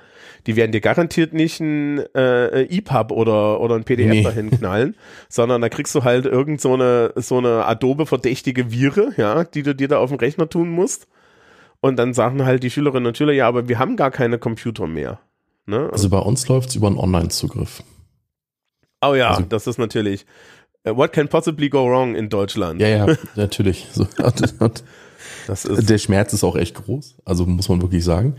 Die werden dir garantiert nicht ein äh, EPUB oder, oder ein PDF nee. dahin knallen, sondern da kriegst du halt irgend so eine, so eine Adobe-verdächtige Vire, ja, die du dir da auf dem Rechner tun musst. Und dann sagen halt die Schülerinnen und Schüler, ja, aber wir haben gar keine Computer mehr. Ne? Also, bei uns läuft es über einen Online-Zugriff. Oh ja, also, das ist natürlich. Uh, what can possibly go wrong in Deutschland? Ja, ja, natürlich. So, das ist der Schmerz ist auch echt groß, also muss man wirklich sagen.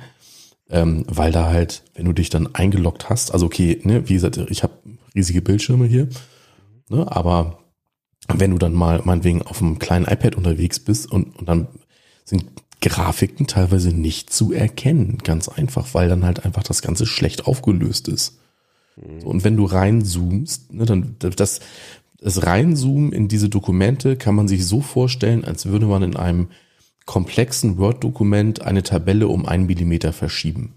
Ähm, weil da halt, wenn du dich dann eingeloggt hast, also okay, ne, wie gesagt, ich habe riesige Bildschirme hier, ne, aber wenn du dann mal meinetwegen auf einem kleinen iPad unterwegs bist und, und dann sind Grafiken teilweise nicht zu erkennen, ganz einfach, weil dann halt einfach das Ganze schlecht aufgelöst ist. So, und wenn du reinzoomst, ne, dann das, das Reinzoomen in diese Dokumente kann man sich so vorstellen, als würde man in einem komplexen Word-Dokument eine Tabelle um einen Millimeter verschieben.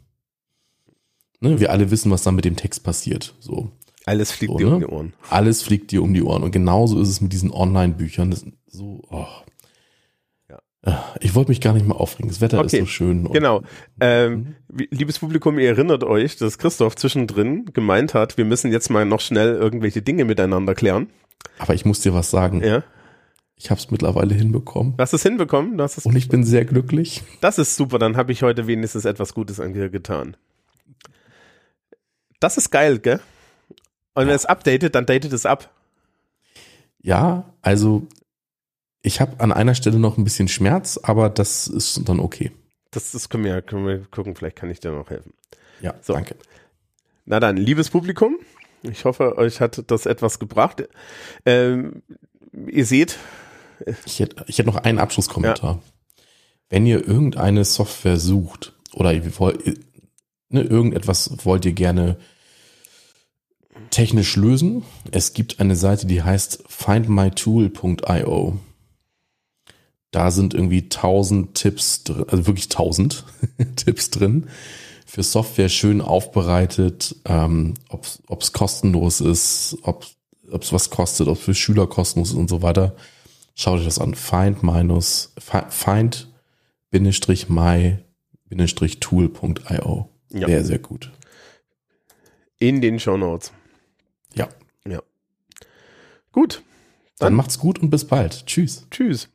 Ne, wir alle wissen, was dann mit dem Text passiert. So. Alles fliegt so, dir ne? um die Ohren. Alles fliegt dir um die Ohren. Und genauso ist es mit diesen Online-Büchern. So, oh. Ich wollte mich gar nicht mal aufregen. Das Wetter okay. ist so schön. Genau. Ähm, mhm. liebes Publikum, ihr erinnert euch, dass Christoph zwischendrin gemeint hat, wir müssen jetzt mal noch schnell irgendwelche Dinge miteinander klären. Aber ich muss dir was sagen. Ja. Ich habe es mittlerweile hinbekommen. Du hast es hinbekommen? Du hast es Und ich bin sehr glücklich. Das ist super. Dann habe ich heute wenigstens etwas Gutes an dir getan. Das ist geil, gell? Und ja. wenn es updatet, dann datet es ab. Ja, also ich habe an einer Stelle noch ein bisschen Schmerz, aber das ist dann okay. Das, das können, wir, können wir gucken, vielleicht kann ich dir noch helfen. Ja, so. danke. Na dann, liebes Publikum, ich hoffe, euch hat das etwas gebracht. Ähm, ihr seht. Ich hätte, ich hätte noch einen Abschlusskommentar. Ja. Wenn ihr irgendeine Software sucht oder wollt, ne, irgendetwas wollt ihr gerne technisch lösen, es gibt eine Seite, die heißt findmytool.io. Da sind irgendwie tausend Tipps drin, also wirklich tausend Tipps drin für Software schön aufbereitet, ähm, ob es kostenlos ist, ob es was kostet, ob es für Schüler kostenlos ist und so weiter. Schaut euch das an. Find minus, find bindestrich my bindestrich tool.io. Ja. Sehr, sehr gut. In den Show Notes. Ja. Ja. Gut. Dann, Dann macht's gut und bis bald. Tschüss. Tschüss.